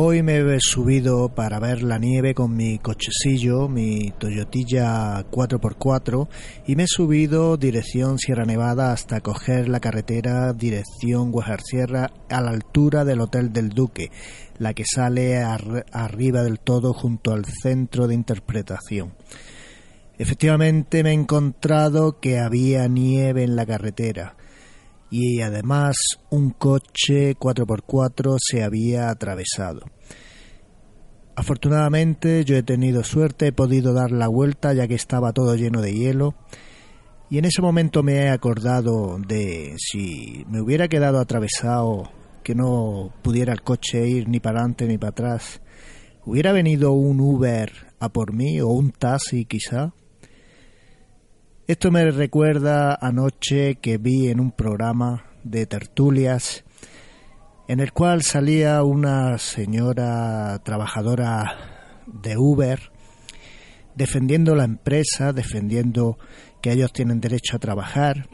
Hoy me he subido para ver la nieve con mi cochecillo, mi Toyotilla 4x4, y me he subido dirección Sierra Nevada hasta coger la carretera dirección Guajar Sierra a la altura del Hotel del Duque, la que sale arriba del todo junto al centro de interpretación. Efectivamente me he encontrado que había nieve en la carretera y además un coche 4x4 se había atravesado. Afortunadamente yo he tenido suerte, he podido dar la vuelta ya que estaba todo lleno de hielo y en ese momento me he acordado de si me hubiera quedado atravesado, que no pudiera el coche ir ni para adelante ni para atrás, hubiera venido un Uber a por mí o un taxi quizá. Esto me recuerda anoche que vi en un programa de tertulias en el cual salía una señora trabajadora de Uber defendiendo la empresa, defendiendo que ellos tienen derecho a trabajar.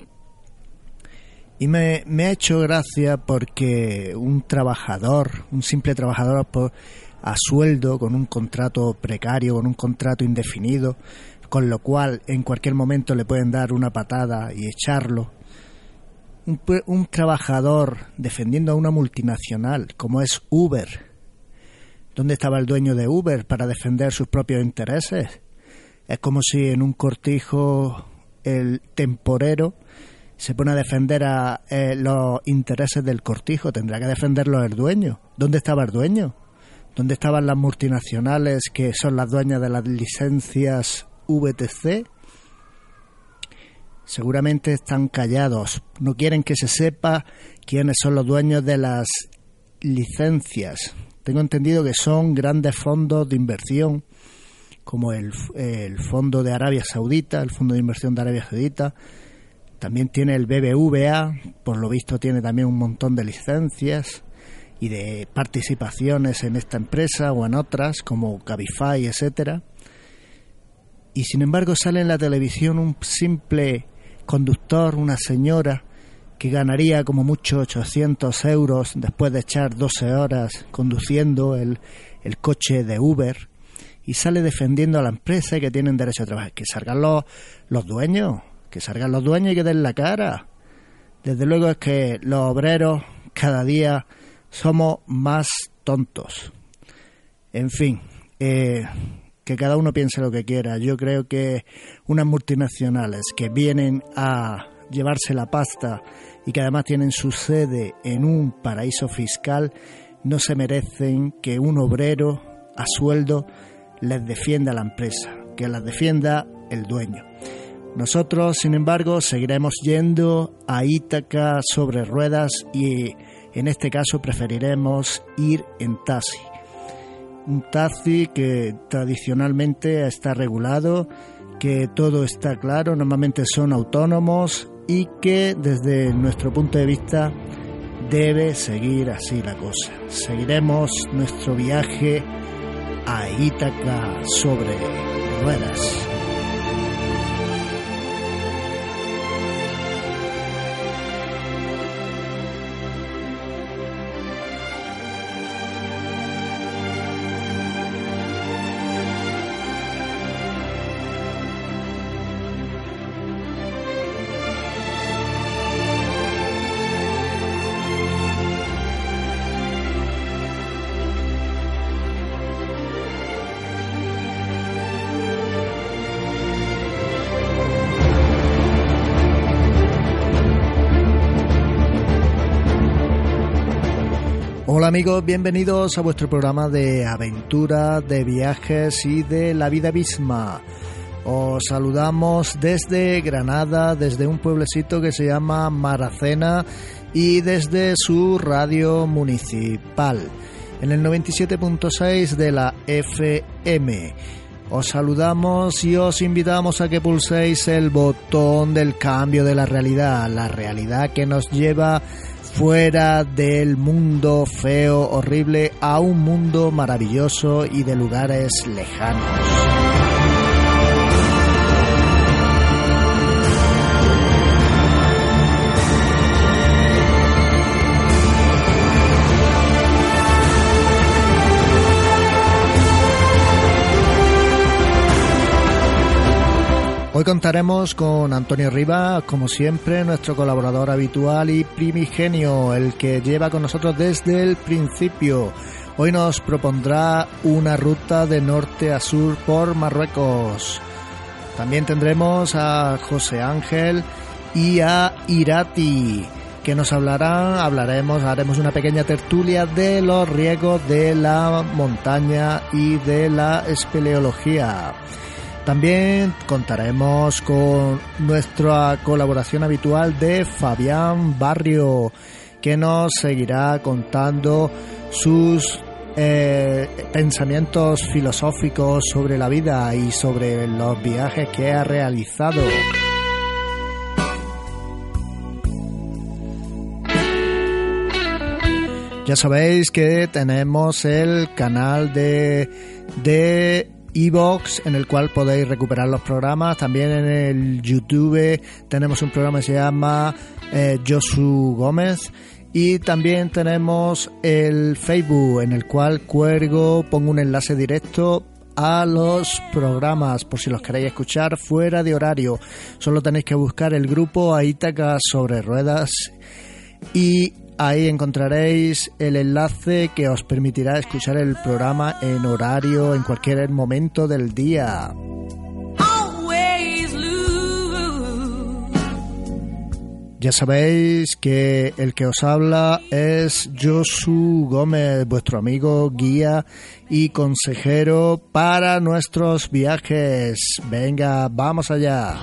Y me, ha hecho gracia porque un trabajador, un simple trabajador a sueldo, con un contrato precario, con un contrato indefinido, con lo cual en cualquier momento le pueden dar una patada y echarlo. Un, trabajador defendiendo a una multinacional como es Uber. ¿Dónde estaba el dueño de Uber para defender sus propios intereses? Es como si en un cortijo el temporero se pone a defender a eh, los intereses del cortijo, tendrá que defenderlo el dueño. ¿Dónde estaba el dueño? ¿Dónde estaban las multinacionales que son las dueñas de las licencias VTC seguramente están callados, no quieren que se sepa quiénes son los dueños de las licencias. Tengo entendido que son grandes fondos de inversión, como el, el Fondo de Arabia Saudita, el Fondo de Inversión de Arabia Saudita. También tiene el BBVA, por lo visto tiene también un montón de licencias y de participaciones en esta empresa o en otras, como Cabify, etcétera y sin embargo sale en la televisión un simple conductor, una señora que ganaría como mucho 800 euros después de echar 12 horas conduciendo el, el coche de Uber y sale defendiendo a la empresa y que tienen derecho a trabajar. Que salgan los, los dueños, que salgan los dueños y que den la cara. Desde luego es que los obreros cada día somos más tontos. En fin, eh, que cada uno piense lo que quiera. Yo creo que unas multinacionales que vienen a llevarse la pasta y que además tienen su sede en un paraíso fiscal, no se merecen que un obrero a sueldo les defienda la empresa, que las defienda el dueño. Nosotros, sin embargo, seguiremos yendo a Ítaca sobre ruedas y en este caso preferiremos ir en taxi un taxi que tradicionalmente está regulado, que todo está claro, normalmente son autónomos y que desde nuestro punto de vista debe seguir así la cosa. Seguiremos nuestro viaje a Ítaca sobre ruedas. Amigos, bienvenidos a vuestro programa de aventura, de viajes y de la vida misma. Os saludamos desde Granada, desde un pueblecito que se llama Maracena y desde su radio municipal en el 97.6 de la FM. Os saludamos y os invitamos a que pulséis el botón del cambio de la realidad, la realidad que nos lleva fuera del mundo feo, horrible, a un mundo maravilloso y de lugares lejanos. Hoy contaremos con Antonio Rivas, como siempre, nuestro colaborador habitual y primigenio, el que lleva con nosotros desde el principio. Hoy nos propondrá una ruta de norte a sur por Marruecos. También tendremos a José Ángel y a Irati, que nos hablarán, hablaremos, haremos una pequeña tertulia de los riesgos de la montaña y de la espeleología. También contaremos con nuestra colaboración habitual de Fabián Barrio, que nos seguirá contando sus eh, pensamientos filosóficos sobre la vida y sobre los viajes que ha realizado. Ya sabéis que tenemos el canal de de Evox en el cual podéis recuperar los programas. También en el YouTube tenemos un programa que se llama eh, Josu Gómez. Y también tenemos el Facebook en el cual cuelgo, pongo un enlace directo a los programas por si los queréis escuchar fuera de horario. Solo tenéis que buscar el grupo Aítaca sobre ruedas y Ahí encontraréis el enlace que os permitirá escuchar el programa en horario en cualquier momento del día. Ya sabéis que el que os habla es Josu Gómez, vuestro amigo, guía y consejero para nuestros viajes. Venga, vamos allá.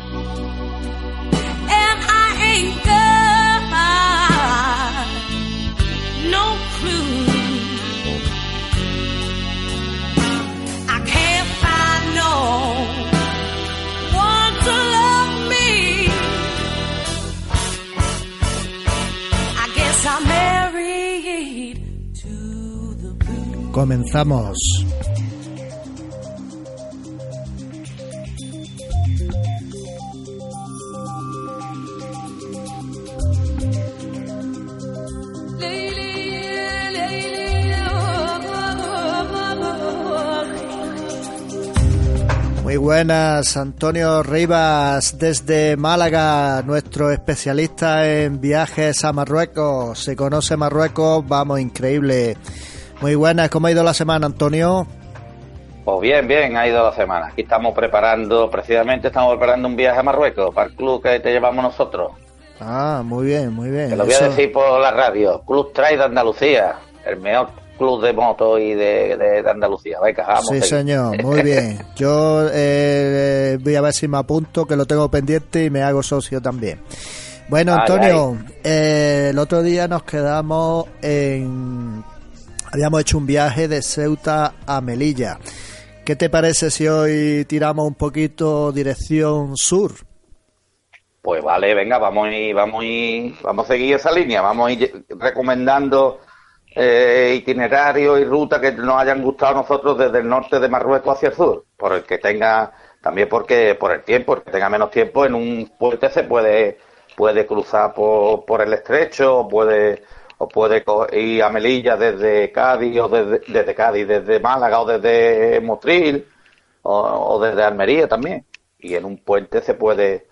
Comenzamos. Muy buenas, Antonio Rivas desde Málaga, nuestro especialista en viajes a Marruecos. Se conoce Marruecos, vamos, increíble. Muy buenas, ¿cómo ha ido la semana, Antonio? Pues bien, bien, ha ido la semana. Aquí estamos preparando, precisamente estamos preparando un viaje a Marruecos para el club que te llevamos nosotros. Ah, muy bien, muy bien. Te lo voy a decir por la radio. Club Trail de Andalucía, el mejor club de moto y de, de, Andalucía. sí, señor, muy bien. Yo eh, voy a ver si me apunto, que lo tengo pendiente y me hago socio también. Bueno, Antonio, eh, el otro día nos quedamos en Habíamos hecho un viaje de Ceuta a Melilla. ¿Qué te parece si hoy tiramos un poquito dirección sur? Pues vale, venga, vamos ir, vamos a vamos a seguir esa línea, vamos a ir recomendando eh, itinerarios y rutas que nos hayan gustado a nosotros desde el norte de Marruecos hacia el sur, por el que tenga, también porque por el tiempo, el que tenga menos tiempo, en un puente se puede, puede cruzar por, por el estrecho, puede o puede ir a Melilla desde Cádiz o desde, Cádiz, desde Málaga o desde Motril o, desde Almería también. Y en un puente se puede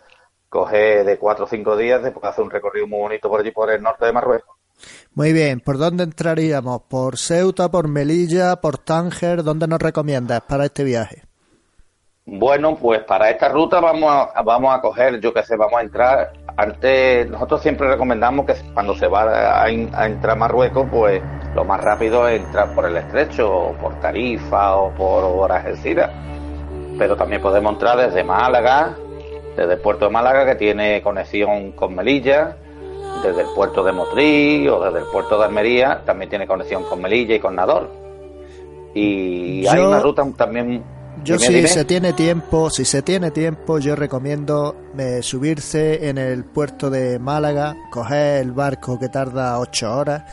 coger de cuatro o cinco días después hacer un recorrido muy bonito por allí por el norte de Marruecos. Muy bien, ¿por dónde entraríamos? ¿Por Ceuta, por Melilla, por Tánger? ¿Dónde nos recomiendas para este viaje? Bueno, pues para esta ruta vamos a, vamos a coger, yo que sé, vamos a entrar. Antes, nosotros siempre recomendamos que cuando se va a, entrar a Marruecos, pues lo más rápido es entrar por el estrecho, o por Tarifa o por Algeciras. Pero también podemos entrar desde Málaga, desde el puerto de Málaga, que tiene conexión con Melilla, desde el puerto de Motril o desde el puerto de Almería, también tiene conexión con Melilla y con Nador. Y hay una ruta también yo si se tiene tiempo, si se tiene tiempo, yo recomiendo eh, subirse en el puerto de Málaga, coger el barco que tarda ocho horas,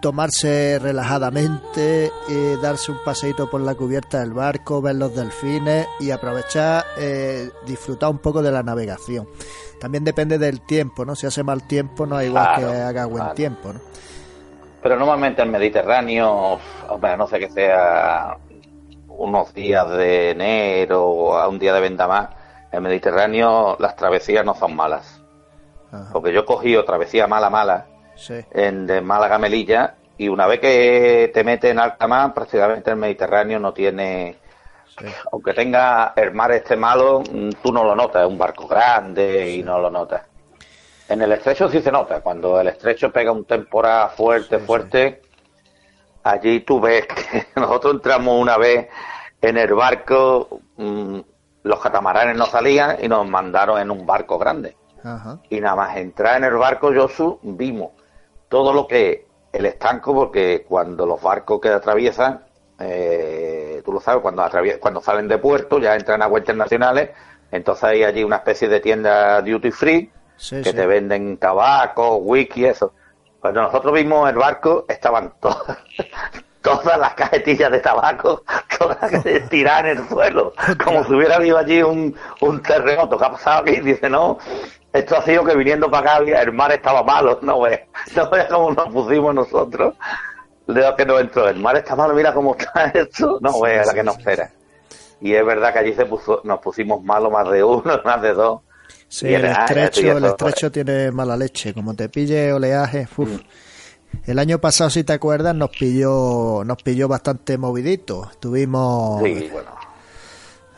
tomarse relajadamente, y darse un paseito por la cubierta del barco, ver los delfines y aprovechar, eh, disfrutar un poco de la navegación. También depende del tiempo, ¿no? Si hace mal tiempo, no hay igual que haga buen tiempo, ¿no? Pero normalmente el Mediterráneo, hombre, no sé que sea unos días de enero o a un día de venta más, el Mediterráneo las travesías no son malas. Porque yo he cogido travesía mala, mala, en, de Málaga Melilla, y una vez que te metes en alta mar, prácticamente el Mediterráneo no tiene... Aunque tenga el mar este malo, mm, tú no lo notas, es un barco grande y no lo notas. En el estrecho sí se nota, cuando el estrecho pega un temporada fuerte, fuerte, allí tú ves que nosotros entramos una vez en el barco, mm, los catamaranes no salían y nos mandaron en un barco grande. Y nada más entrar en el barco Josu, vimos todo lo que el estanco, porque cuando los barcos que atraviesan, eh, tú lo sabes, cuando, cuando salen de puerto, ya entran a aguas internacionales, entonces hay allí una especie de tienda duty free que te venden tabaco, whisky, eso. Cuando nosotros vimos el barco, estaban todas, todas las cajetillas de tabaco, todas tiradas en el suelo, como si hubiera habido allí un, un terremoto. ¿Qué ha pasado aquí? Dice, no, esto ha sido que viniendo para acá el mar estaba malo, no ves, no ves cómo nos pusimos nosotros. Leo que no entró, el mar está malo, mira cómo está esto, no ves la que nos espera. Y es verdad que allí se puso, nos pusimos malos más de uno, más de dos. Sí, el estrecho, el estrecho tiene mala leche, como te pille oleaje, uf. Mm. El año pasado, si te acuerdas, nos pilló, nos pilló bastante movidito. Tuvimos. Sí, bueno.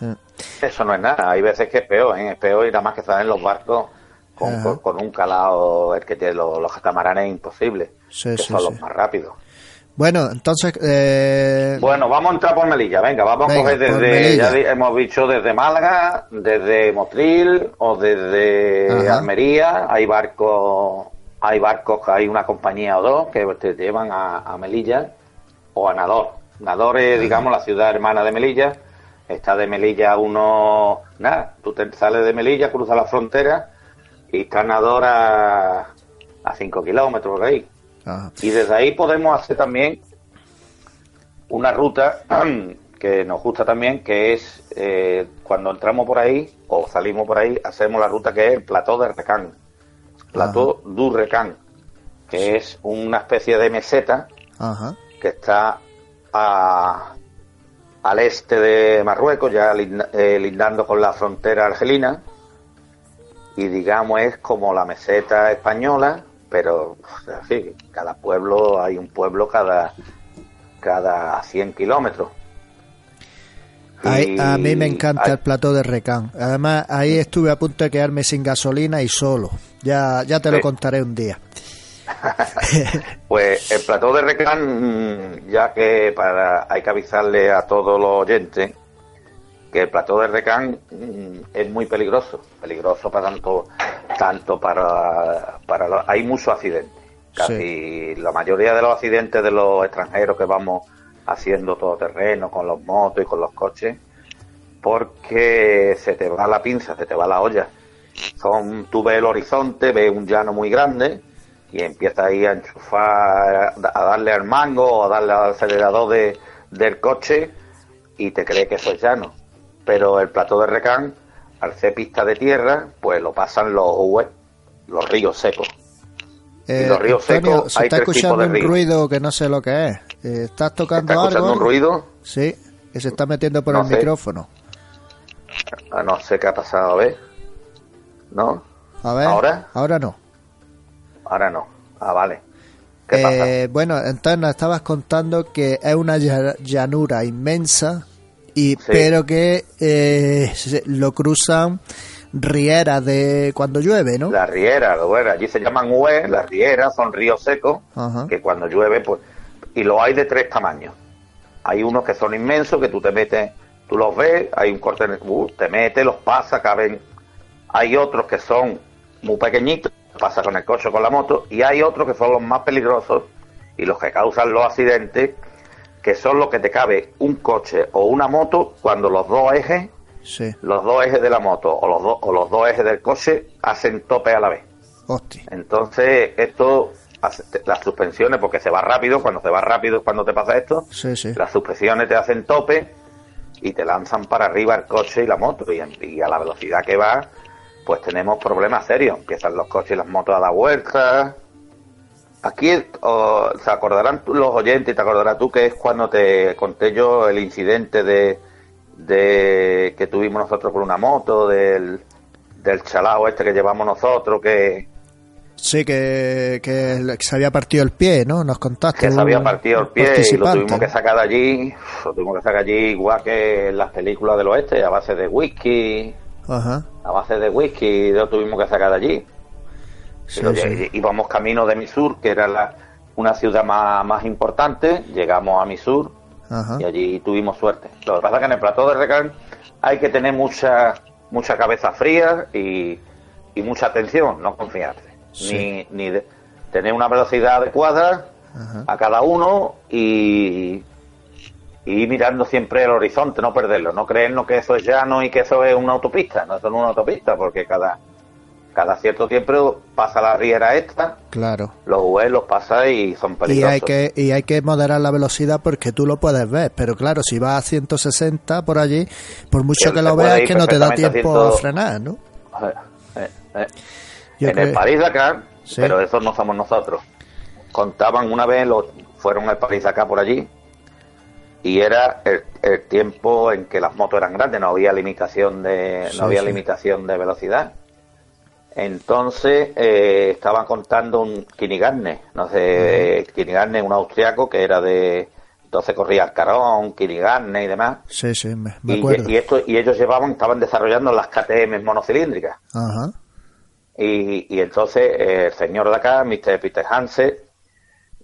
Eh. Eso no es nada. Hay veces que es peor, ¿eh? es peor y nada más que salen los barcos con, un calado, el que tiene los, los catamaranes imposible, sí, que son los más rápidos. Bueno, entonces. Eh... Bueno, vamos a entrar por Melilla. Venga, vamos a coger desde. Ya hemos dicho desde Málaga, desde Motril o desde Almería. Hay barcos hay barcos, hay una compañía o dos que te llevan a, Melilla o a Nador. Nador es, digamos, la ciudad hermana de Melilla. Está de Melilla uno, nada, tú te sales de Melilla, cruzas la frontera y está Nador a, a 5 kilómetros de ahí. Y desde ahí podemos hacer también una ruta que nos gusta también, que es eh, cuando entramos por ahí o salimos por ahí, hacemos la ruta que es el plató de Recán. Plateau du Recan, que es una especie de meseta que está al este de Marruecos, ya eh, lindando con la frontera argelina, y digamos es como la meseta española, pero así, cada pueblo, hay un pueblo cada, cada 100 kilómetros a mí me encanta el plato de Recán. Además, ahí estuve a punto de quedarme sin gasolina y solo. Ya, ya te lo contaré un día. pues el plató de Recán, ya que para hay que avisarle a todos los oyentes que el plató de Recán mm, es muy peligroso, peligroso para tanto, tanto para, para hay muchos accidentes. Casi la mayoría de los accidentes de los extranjeros que vamos haciendo todo terreno con los motos y con los coches, porque se te va la pinza, se te va la olla. Son, tú ves el horizonte, ves un llano muy grande y empiezas ahí a enchufar, a darle al mango o a darle al acelerador de, del coche y te crees que eso es llano. Pero el plato de Recán, al ser pista de tierra, pues lo pasan los, los ríos secos. Eh, los ríos secos, se está escuchando un ruido que no sé lo que es. Eh, ¿Estás tocando ¿Está escuchando un ruido? Sí, que se está metiendo por el micrófono. Ah, no sé qué ha pasado, a ver. ¿No? A ver. ¿Ahora? Ahora no. Ahora no. Ah, vale. ¿Qué eh, Bueno, entonces nos estabas contando que es una llanura inmensa, y pero que eh, lo cruzan rieras de cuando llueve, ¿no? Las rieras, bueno, allí se llaman UE, las rieras son ríos secos, que cuando llueve, pues y lo hay de tres tamaños. Hay unos que son inmensos, que tú te metes, tú los ves, hay un corte, uh, te metes, los pasa, caben. Hay otros que son muy pequeñitos, pasa con el coche o con la moto, y hay otros que son los más peligrosos y los que causan los accidentes, que son los que te cabe un coche o una moto cuando los dos ejes, los dos ejes de la moto o los, dos o los dos ejes del coche hacen tope a la vez. Entonces, esto las suspensiones, porque se va rápido, cuando se va rápido es cuando te pasa esto, las suspensiones te hacen tope y te lanzan para arriba el coche y la moto, y, a la velocidad que va, pues tenemos problemas serios. Empiezan los coches y las motos a dar vueltas. Aquí se acordarán los oyentes, y te acordarás tú que es cuando te conté yo el incidente de, de que tuvimos nosotros con una moto, del, del chalao este que llevamos nosotros, que, Sí, que, que se había partido el pie, ¿no? Nos contaste. que se había partido el pie y lo tuvimos que sacar de allí, lo tuvimos que sacar allí igual que en las películas del oeste, a base de whisky, Ajá. a base de whisky, lo tuvimos que sacar de allí. Sí, sí. Íbamos camino de Misur, que era la, una ciudad más, más importante, llegamos a Misur Ajá. y allí tuvimos suerte. Lo que pasa es que en el plató de Recan hay que tener mucha mucha cabeza fría y, y mucha atención, no confiarse. Sí. Ni, ni de- tener una velocidad adecuada Ajá. a cada uno y, y ir mirando siempre el horizonte, no perderlo, no creernos que eso es llano y que eso es una autopista, no eso no es una autopista, porque cada, cada cierto tiempo pasa la riera esta, Claro. los vuelos pasa y son Y peligrosos. hay, que, y hay que moderar la velocidad porque tú lo puedes ver, pero claro, si vas a 160 por allí, por mucho que lo veas, ir que no te da tiempo a haciendo- frenar, ¿no? Eh, eh, en creo- el París Dakar, Sí. pero eso no somos nosotros. Contaban una vez, los, fueron al París Dakar por allí, y era el, el tiempo en que las motos eran grandes, no había limitación de, Sí, no había sí. limitación de velocidad. Entonces eh, estaban contando un Kinigarne, no sé, Kinigarne, un austriaco que era de, entonces corría el Carón, Kinigarne y demás. Sí, sí, me, me Y, acuerdo. y esto, y ellos llevaban, estaban desarrollando las KTM monocilíndricas. Ajá. Y, y entonces eh, el señor de acá, Mr. Peter Hansen,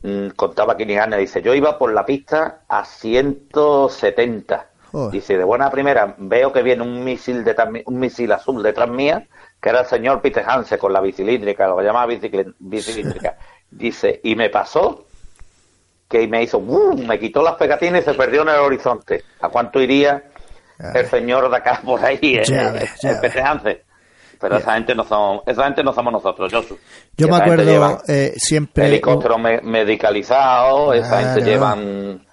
mm, contaba que Nigane, dice, yo iba por la pista a 170. Joder. Dice, de buena primera veo que viene un misil de un misil azul detrás mía, que era el señor Peter Hansen con la bicilíndrica, lo llamaba bicicl- bicilíndrica. Dice, y me pasó que me hizo, ¡bum! me quitó las pegatinas y se perdió en el horizonte. ¿A cuánto iría el señor de acá por ahí, eh, Ya ves, el Peter. Hansen? Pero esa gente no son, esa gente no somos nosotros, Josu. Yo me Esa acuerdo eh, siempre... helicópteros me- medicalizados, esa gente Claro. llevan...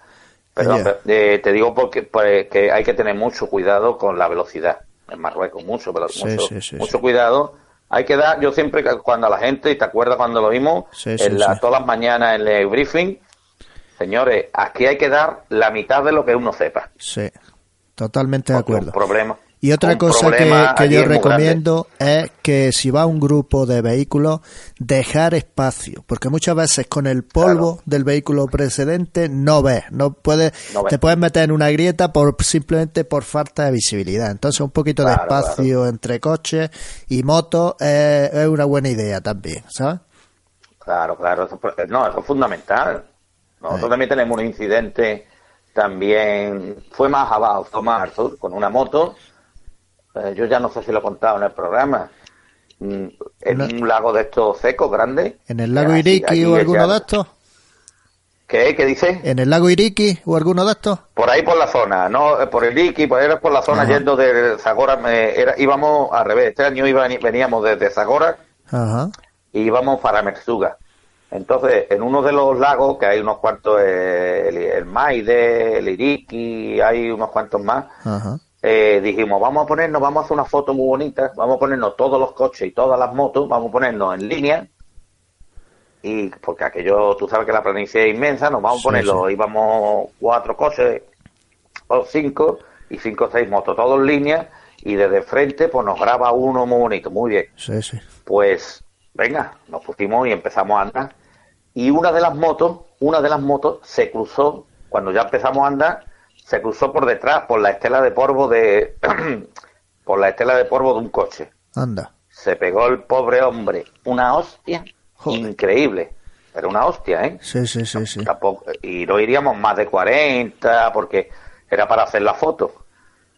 Perdón, eh, te digo porque pues, que hay que tener mucho cuidado con la velocidad en Marruecos, mucho, pero Sí, mucho, sí, sí, mucho sí. cuidado. Hay que dar, yo siempre cuando a la gente, y te acuerdas cuando lo vimos, Sí, sí, en la- todas las mañanas en el briefing, señores, aquí hay que dar la mitad de lo que uno sepa. Sí, totalmente de un acuerdo. problema, Y otra cosa que, yo recomiendo es que si va un grupo de vehículos, dejar espacio, porque muchas veces con el polvo del vehículo precedente no ves, no puedes, No ves. te puedes meter en una grieta por simplemente por falta de visibilidad. Entonces un poquito de Claro, espacio entre coches y motos es, es una buena idea también, ¿sabes? Claro, claro, eso, es- no, eso es fundamental. Nosotros también tenemos un incidente, también fue más abajo, fue más al sur, con una moto. Eh, yo ya no sé si lo he contado en el programa. Mm, En No. un lago de estos secos, grandes. En el lago Así, Iriki o alguno de estos, ¿Qué? ¿Qué dice? en el lago Iriki o alguno de estos. Por ahí por la zona, no eh, por el Iki, por, era por la zona Ajá. yendo de Zagora, era, íbamos al revés, este año iba- veníamos desde Zagora Ajá. y íbamos para Mersuga. Entonces, en uno de los lagos, que hay unos cuantos, eh, el, el Maide, el Iriki, hay unos cuantos más, Ajá. Eh, dijimos, vamos a ponernos, vamos a hacer una foto muy bonita, vamos a ponernos todos los coches y todas las motos, vamos a ponernos en línea, y porque aquello, tú sabes que la planicie es inmensa, nos vamos Sí, a ponerlo, sí. íbamos cuatro coches o cinco, y cinco o seis motos, todos en línea, y desde frente pues nos graba uno muy bonito, muy bien. Sí, sí. Pues venga, nos pusimos y empezamos a andar. Y una de las motos, una de las motos se cruzó, cuando ya empezamos a andar, se cruzó por detrás, por la estela de polvo de, por la estela de polvo de un coche. Anda. Se pegó el pobre hombre una hostia Joder. increíble, pero una hostia, ¿eh? Sí, sí, sí, sí. Tampoco- y no iríamos más de 40 porque era para hacer la foto.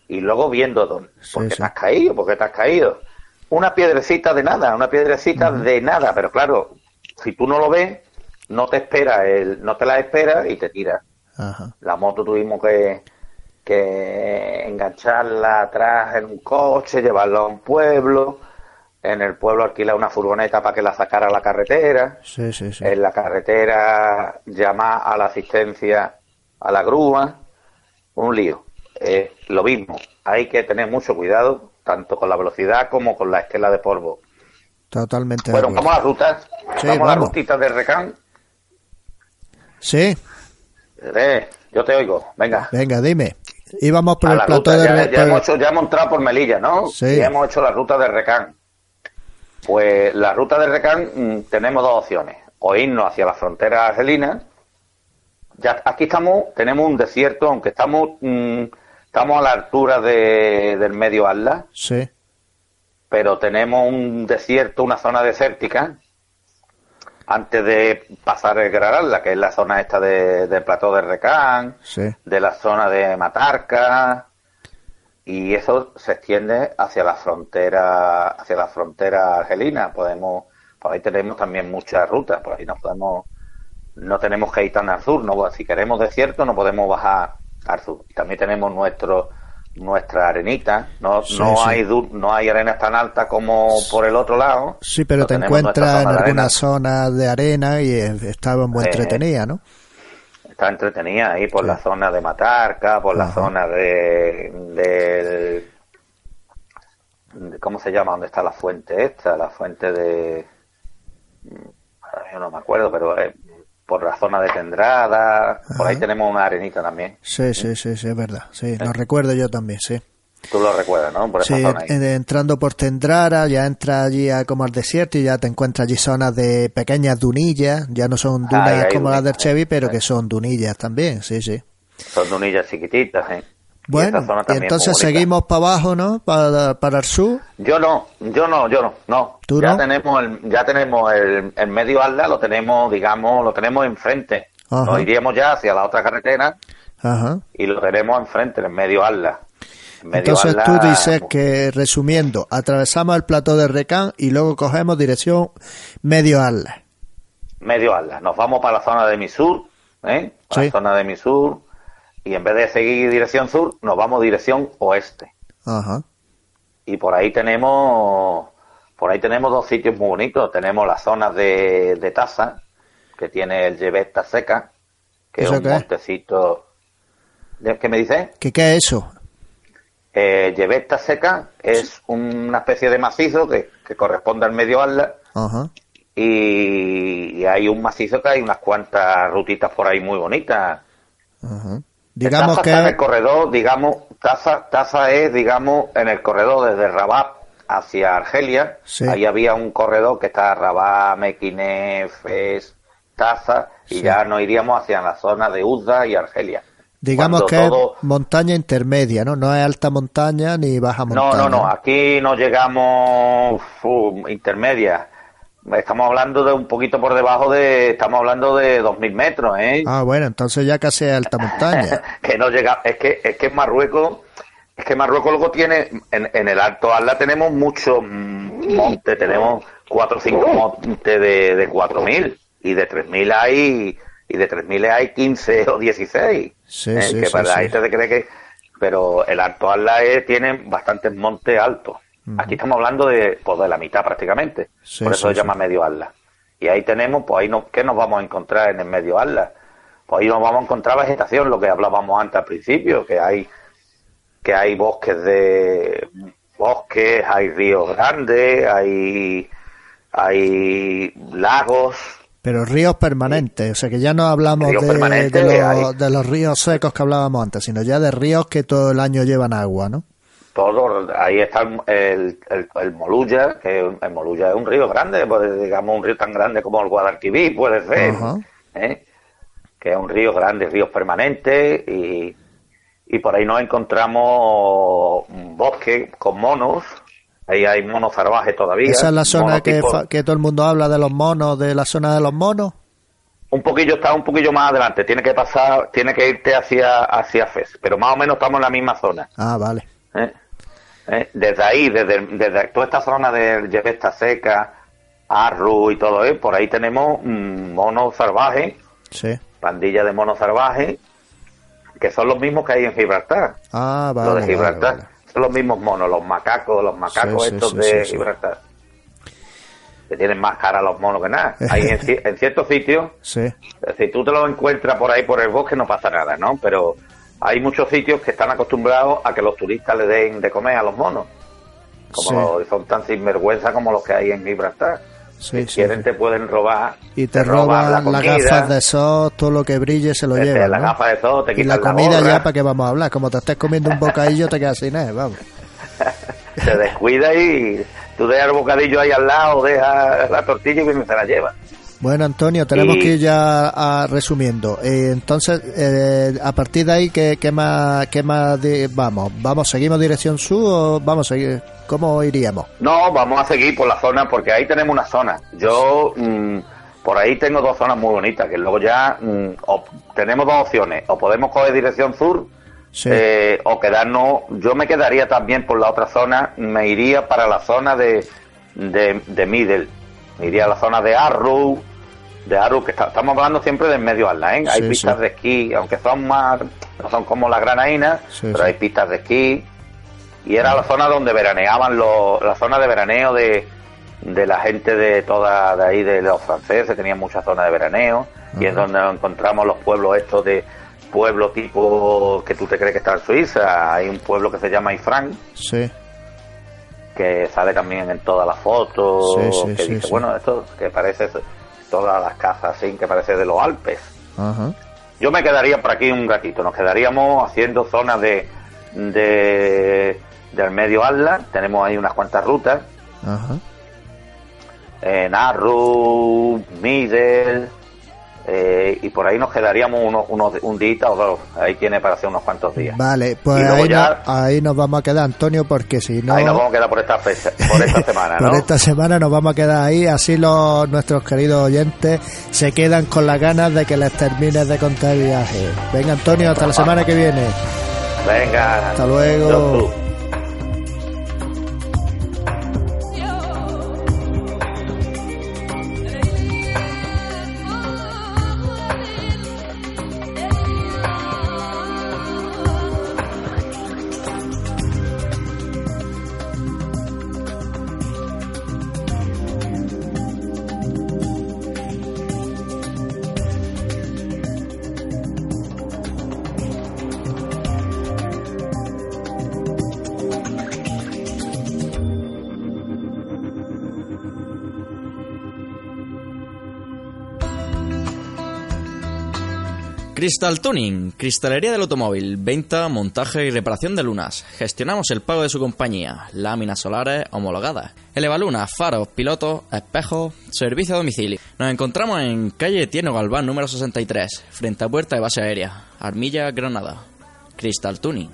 Y luego viendo dónde. Sí, ¿Por qué sí. te has caído? ¿Por qué te has caído? Una piedrecita de nada, una piedrecita de nada. Pero claro, si tú no lo ves, no te espera, el, no te la espera y te tira. Ajá. La moto tuvimos que, que engancharla atrás en un coche, llevarla a un pueblo. En el pueblo alquilar una furgoneta para que la sacara a la carretera Sí, sí, sí. en la carretera llamar a la asistencia a la grúa, un lío. Eh, lo mismo, hay que tener mucho cuidado, tanto con la velocidad como con la estela de polvo. Totalmente Bueno, vamos a las rutas, Sí, vamos a las rutitas de Recán. Sí, Eh, yo te oigo, venga. venga, dime. íbamos por A el la plató ruta, de... ya, ya hemos hecho- ya hemos entrado por Melilla, ¿no? Sí. Ya hemos hecho la ruta de Recán. Pues la ruta de Recán mm, tenemos dos opciones. O irnos hacia la frontera argelina. Ya aquí estamos, tenemos un desierto, aunque estamos mm, estamos a la altura de- del medio Atlas, Sí, pero tenemos un desierto, una zona desértica, antes de pasar el Gran Atlas, que es la zona esta de- del plató de Recán, sí. de la zona de Matarca y eso se extiende hacia la frontera hacia la frontera argelina. Podemos por ahí tenemos también muchas rutas por ahí no podemos no tenemos que ir tan al sur no si queremos desierto no podemos bajar al sur. También tenemos nuestro nuestra arenita no Sí, no sí. hay du- no hay arenas tan altas como por el otro lado Sí, pero No te encuentras en zona de alguna arena. zona de arena y estaba muy Eh, entretenida, ¿no? está entretenida ahí por la zona de Matarca, por la zona de, de- ¿cómo se llama? ¿Dónde está la fuente esta? La fuente de yo no me acuerdo, pero eh, por la zona de Tendrada, por ahí tenemos una arenita también. Sí, sí, sí, sí, es verdad. Sí, lo recuerdo yo también, sí. Tú lo recuerdas, ¿no? Por esa Sí, zona ahí. entrando por Tendrara, ya entra allí a como al desierto y ya te encuentras allí zonas de pequeñas dunillas, ya no son dunas como las del Chevy, pero sí. que son dunillas también, sí, sí. Son dunillas chiquititas, ¿eh? Bueno, y entonces seguimos para abajo, ¿no? Para, para el sur. Yo no, yo no, yo no, no. ¿Tú ya no? tenemos el, ya tenemos el, el medio Atlas, lo tenemos, digamos, lo tenemos enfrente. Ajá. Nos iríamos ya hacia la otra carretera Ajá. y lo tenemos enfrente, en el medio medio Entonces Atlas, tú dices que, resumiendo, atravesamos el plató de Recán y luego cogemos dirección medio Atlas. medio Atlas. Nos vamos para la zona de Misur, ¿eh? Para Sí. La zona de Misur. Y en vez de seguir dirección sur, nos vamos dirección oeste. Ajá. y por ahí tenemos por ahí tenemos dos sitios muy bonitos tenemos la zona de, de Taza que tiene el Llevesta Seca que es ¿Eso un qué montecito ¿De- ¿qué me dice? ¿Qué, ¿Qué es eso? Eh, Llevesta Seca es una especie de macizo que, que corresponde al medio Atlas Ajá. y, y hay un macizo que hay unas cuantas rutitas por ahí muy bonitas Ajá. Digamos Taza está en el que... corredor, digamos, Taza, Taza es, digamos, en el corredor desde Rabat hacia Argelia. Sí. Ahí había un corredor que está Rabat, Mequinez, Fez, Taza, y Sí. ya nos iríamos hacia la zona de Uzda y Argelia. Digamos Cuando que todo- es montaña intermedia, ¿no? No es alta montaña ni baja No, montaña. no, no, aquí no llegamos uf, intermedia. Estamos hablando de un poquito por debajo de, estamos hablando de 2.000 metros, ¿eh? Ah, bueno, entonces ya casi alta montaña. que no llega, es que es que Marruecos, es que Marruecos luego tiene, en, en el Alto Atlas tenemos muchos montes, tenemos cuatro o cinco montes de, de 4.000 y de 3.000 hay, y de 3.000 hay 15 o 16. Sí, ¿eh? sí, que sí, para la gente se cree que, pero el Alto Atlas es- tiene bastantes montes altos. Aquí estamos hablando de, pues de la mitad prácticamente. Sí, Por eso sí, se llama sí. medio Atlas. Y ahí tenemos, pues ahí no, ¿qué nos vamos a encontrar en el medio Atlas? Pues ahí nos vamos a encontrar vegetación, lo que hablábamos antes al principio, que hay que hay bosques de bosques, hay ríos grandes, hay hay lagos, Pero ríos permanentes, o sea que ya no hablamos de, los, de los ríos secos que hablábamos antes, sino ya de ríos que todo el año llevan agua, ¿no? Todo, ahí está el, el, el- el Molulla, que el Molulla es un río grande, pues, digamos un río tan grande como el Guadalquivir, puede ser. ¿eh? que es un río grande, ríos permanentes, y, y por ahí nos encontramos un bosque con monos, ahí hay monos salvajes todavía. Esa es la zona que, tipo- que todo el mundo habla de los monos, de la zona de los monos. un poquillo está un poquillo más adelante, tiene que pasar, tiene que irte hacia hacia Fez, pero más o menos estamos en la misma zona. Ah, vale. ¿eh? ¿Eh? Desde ahí, desde, desde toda esta zona de Yevesta Seca, Arru y todo, ¿eh? por ahí tenemos mm, monos salvajes, Sí. pandilla de monos salvajes, que son los mismos que hay en Gibraltar. Ah, los vale. de vale, Gibraltar vale. son los mismos monos, los macacos, los macacos Sí, estos sí, de. Gibraltar. Que tienen más cara los monos que nada. Ahí en, en ciertos sitios si tú te lo encuentras por ahí por el bosque no pasa nada, ¿no? Pero hay muchos sitios que están acostumbrados a que los turistas le den de comer a los monos. Como Sí. son tan sinvergüenza como los que hay en Gibraltar. si quieren te pueden robar. Y te, roban, las gafas de sol, todo lo que brille se lo este, llevan. Las gafas de sol, te Y la comida ya para que vamos a hablar. Como te estés comiendo un bocadillo te quedas sin él, vamos. se descuida y tú dejas el bocadillo ahí al lado, dejas la tortilla y se la lleva. Bueno, Antonio, tenemos que ir ya a, resumiendo. Eh, entonces, eh, a partir de ahí, ¿qué, qué más, qué más vamos? ¿Vamos, seguimos dirección sur o vamos a seguir? ¿Cómo iríamos? No, vamos a seguir por la zona, porque ahí tenemos una zona. Yo, mm, por ahí tengo dos zonas muy bonitas, que luego ya mm, tenemos dos opciones. O podemos coger dirección sur, eh, o quedarnos. Yo me quedaría también por la otra zona, me iría para la zona de, de, de Middle. Me iría a la zona de Arrow, de Aru, que estamos hablando siempre del medio Alda, ¿eh? Hay pistas de esquí, aunque son más, no son como la Granaína, pero hay pistas de esquí. Y era la zona donde veraneaban los, la zona de veraneo de, de la gente de toda de ahí, de los franceses, tenían muchas zonas de veraneo, y es donde encontramos los pueblos estos de pueblo tipo que tú te crees que está en Suiza, hay un pueblo que se llama Ifran. Sí. que sale también en todas las fotos, que dice, bueno, esto que parece todas las casas así que parece de los Alpes. Yo me quedaría por aquí un gatito, nos quedaríamos haciendo zonas de, de del medio Atlas, tenemos ahí unas cuantas rutas. Ajá. En Arru, Middle, eh, y por ahí nos quedaríamos unos, unos, un día o dos. Ahí tiene para hacer unos cuantos días. Vale, pues ahí, ahí, nos vamos a quedar, Antonio, porque si no. Ahí nos vamos a quedar por esta, fecha, por esta semana, por esta semana nos vamos a quedar ahí, así los nuestros queridos oyentes se quedan con las ganas de que les termines de contar el viaje. Venga, Antonio, hasta la semana que viene. Venga. Hasta luego. Crystal Tuning, cristalería del automóvil, venta, montaje y reparación de lunas. Gestionamos el pago de su compañía, láminas solares homologadas, elevalunas, faros, pilotos, espejos, servicio a domicilio. Nos encontramos en calle Tieno Galván número 63, frente a puerta de base aérea, Armilla, Granada. Crystal Tuning.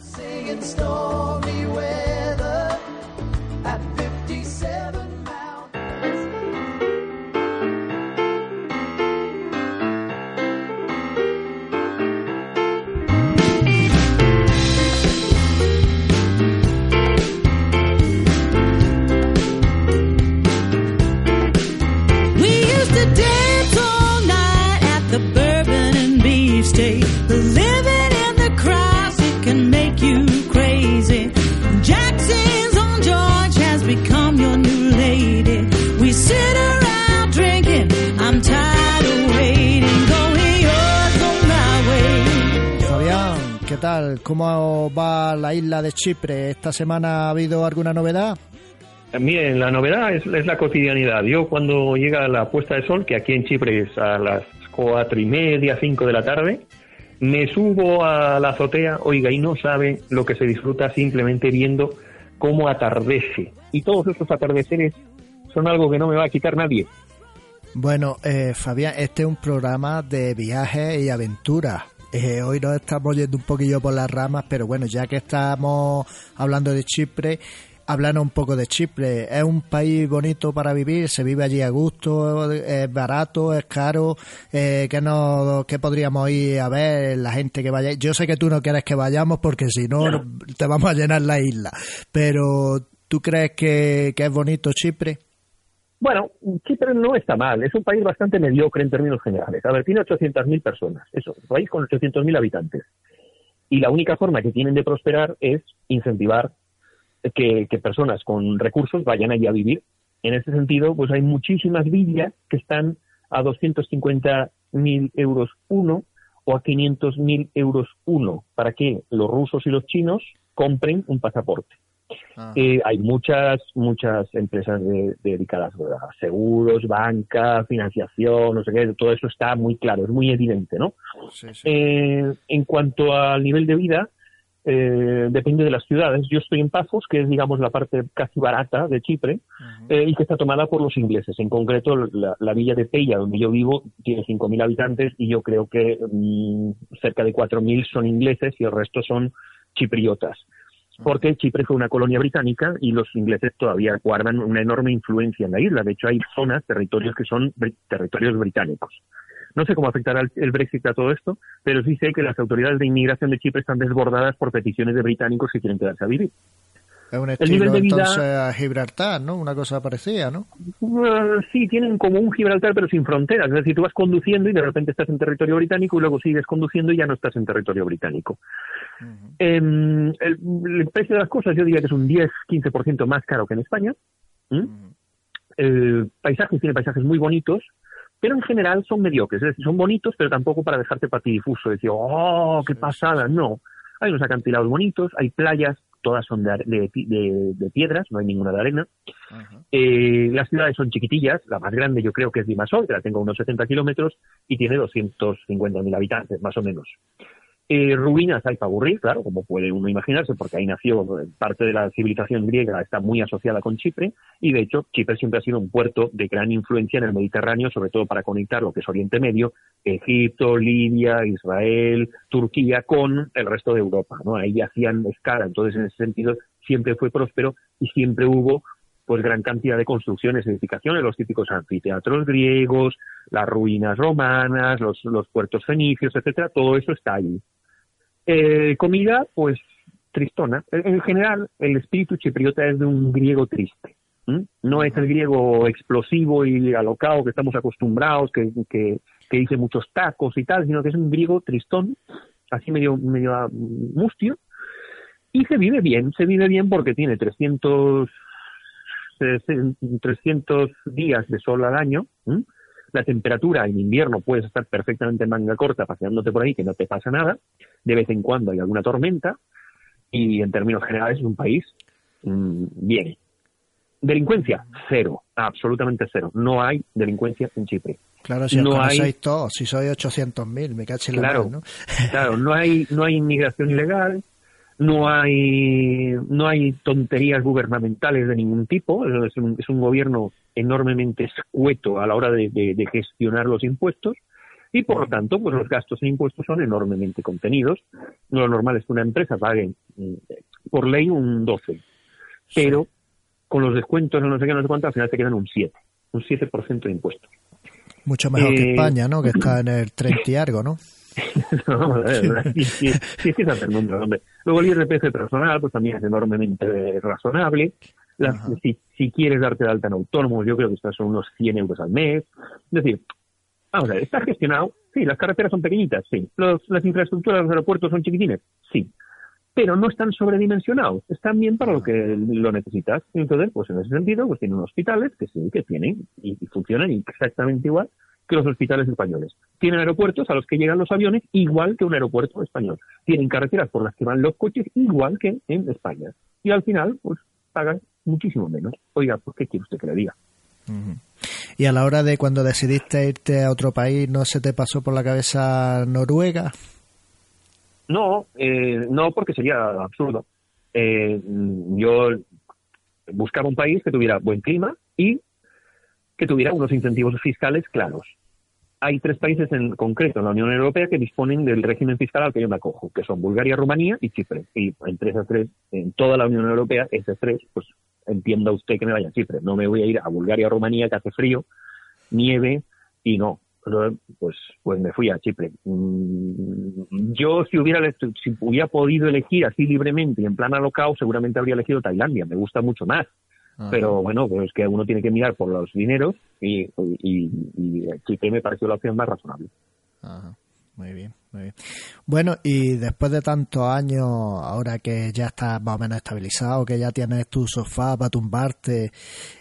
Tal? ¿Cómo va la isla de Chipre? ¿Esta semana ha habido alguna novedad? Bien, la novedad es, la cotidianidad. Yo cuando llega la puesta de sol, que aquí en Chipre es a las cuatro y media, cinco de la tarde, me subo a la azotea, oiga, y no sabe lo que se disfruta simplemente viendo cómo atardece. Y todos esos atardeceres son algo que no me va a quitar nadie. Bueno, eh, Fabián, este es un programa de viajes y aventuras. Eh, hoy nos estamos yendo un poquillo por las ramas, pero bueno, ya que estamos hablando de Chipre, hablando un poco de Chipre. Es un país bonito para vivir, se vive allí a gusto, es barato, es caro. Eh, ¿qué, no, ¿Qué podríamos ir a ver la gente que vaya? Yo sé que tú no quieres que vayamos porque si no, te vamos a llenar la isla. Pero ¿tú crees que es bonito Chipre? Bueno, Chipre no está mal, es un país bastante mediocre en términos generales. A ver, tiene 800.000 personas, eso, un país con 800.000 habitantes. Y la única forma que tienen de prosperar es incentivar que, personas con recursos vayan allí a vivir. En ese sentido, pues hay muchísimas villas que están a 250.000 euros uno o a 500.000 euros uno para que los rusos y los chinos compren un pasaporte. Eh, hay muchas, muchas empresas dedicadas a seguros, banca, financiación, no sé qué, todo eso está muy claro, es muy evidente, ¿no? Eh, en cuanto al nivel de vida, eh, depende de las ciudades. Yo estoy en Pafos, que es, digamos, la parte casi barata de Chipre, eh, y que está tomada por los ingleses. En concreto, la, villa de Peya, donde yo vivo, tiene 5.000 habitantes y yo creo que mm, cerca de 4.000 son ingleses y el resto son chipriotas. Porque Chipre fue una colonia británica y los ingleses todavía guardan una enorme influencia en la isla. De hecho, hay zonas, territorios que son territorios británicos. No sé cómo afectará el Brexit a todo esto, pero sí sé que las autoridades de inmigración de Chipre están desbordadas por peticiones de británicos que quieren quedarse a vivir. Es un estilo entonces a Gibraltar, ¿no? Una cosa parecida, ¿no? Uh, sí, tienen como un Gibraltar pero sin fronteras. Es decir, tú vas conduciendo y de repente estás en territorio británico y luego sigues conduciendo y ya no estás en territorio británico. Em, el, precio de las cosas yo diría que es un 10-15% más caro que en España. El paisaje tiene paisajes muy bonitos, pero en general son mediocres, es decir, son bonitos, pero tampoco para dejarte patidifuso, decir, oh, qué pasada, no. Hay unos acantilados bonitos, hay playas, todas son de, de, piedras, no hay ninguna de arena. Eh, las ciudades son chiquitillas, la más grande yo creo que es Limassol, que la tengo unos 70 kilómetros y tiene 250.000 habitantes, más o menos. Eh, ruinas hay para aburrir, claro, como puede uno imaginarse, porque ahí nació parte de la civilización griega, está muy asociada con Chipre, y de hecho Chipre siempre ha sido un puerto de gran influencia en el Mediterráneo, sobre todo para conectar lo que es Oriente Medio, Egipto, Libia, Israel, Turquía, con el resto de Europa, ¿no? Ahí hacían escala, entonces en ese sentido siempre fue próspero y siempre hubo pues gran cantidad de construcciones, edificaciones, los típicos anfiteatros griegos, las ruinas romanas, los, los puertos fenicios, etcétera, todo eso está ahí. Eh, comida, pues tristona. En general, el espíritu chipriota es de un griego triste. No es el griego explosivo y alocado que estamos acostumbrados, que, que, dice muchos tacos y tal, sino que es un griego tristón, así medio, medio ah, mustio, y se vive bien, se vive bien porque tiene 300, 300 días de sol al año, la temperatura en invierno puedes estar perfectamente en manga corta paseándote por ahí que no te pasa nada, de vez en cuando hay alguna tormenta y en términos generales es un país mm, bien. Delincuencia, cero, absolutamente cero. No hay delincuencia en Chipre. Claro, si no hay todos, si soy 800.000, me caché la claro, ¿no? claro, no hay, no hay inmigración ilegal, no hay, no hay tonterías gubernamentales de ningún tipo, es un, es un gobierno enormemente escueto a la hora de, gestionar los impuestos y por lo tanto pues los gastos en impuestos son enormemente contenidos. Lo normal es que una empresa pague mm, por ley un 12, pero con los descuentos no sé qué, no sé cuánto, al final te quedan un 7, un 7% de impuestos. Mucho mejor que eh, España, ¿no? Que está en el 30 y algo, ¿no? no, sí, sí, sí, es hacer números, hombre. Luego el IRPF personal, pues también es enormemente razonable. si, si, quieres darte de alta en autónomo, yo creo que estos son unos 100 euros al mes. Es decir, vamos a ver, está gestionado. Sí, las carreteras son pequeñitas, sí. las infraestructuras de los aeropuertos son chiquitines, sí. Pero no están sobredimensionados, están bien para lo que lo necesitas. Entonces, pues en ese sentido, pues tienen hospitales que sí, que tienen y funcionan exactamente igual que los hospitales españoles. Tienen aeropuertos a los que llegan los aviones igual que un aeropuerto español. Tienen carreteras por las que van los coches igual que en España. Y al final, pues pagan muchísimo menos. Oiga, ¿por qué quiere usted que le diga? Y a la hora de cuando decidiste irte a otro país, ¿no se te pasó por la cabeza Noruega? No, eh, no, porque sería absurdo. Eh, yo buscaba un país que tuviera buen clima y que tuviera unos incentivos fiscales claros. Hay tres países en concreto en la Unión Europea que disponen del régimen fiscal al que yo me acojo, que son Bulgaria, Rumanía y Chipre. Y entre esas tres, en toda la Unión Europea, esas tres, pues entienda usted que me vaya a Chipre. No me voy a ir a Bulgaria Rumanía que hace frío, nieve y no. Pues, pues me fui a Chipre. Mm, yo si hubiera, si hubiera podido elegir así libremente y en plan alocado, seguramente habría elegido Tailandia. Me gusta mucho más pero bueno, pues es que uno tiene que mirar por los dineros y, y, y Chipre me pareció la opción más razonable. Muy bien, muy bien. Bueno, y después de tantos años, ahora que ya estás más o menos estabilizado, que ya tienes tu sofá para tumbarte,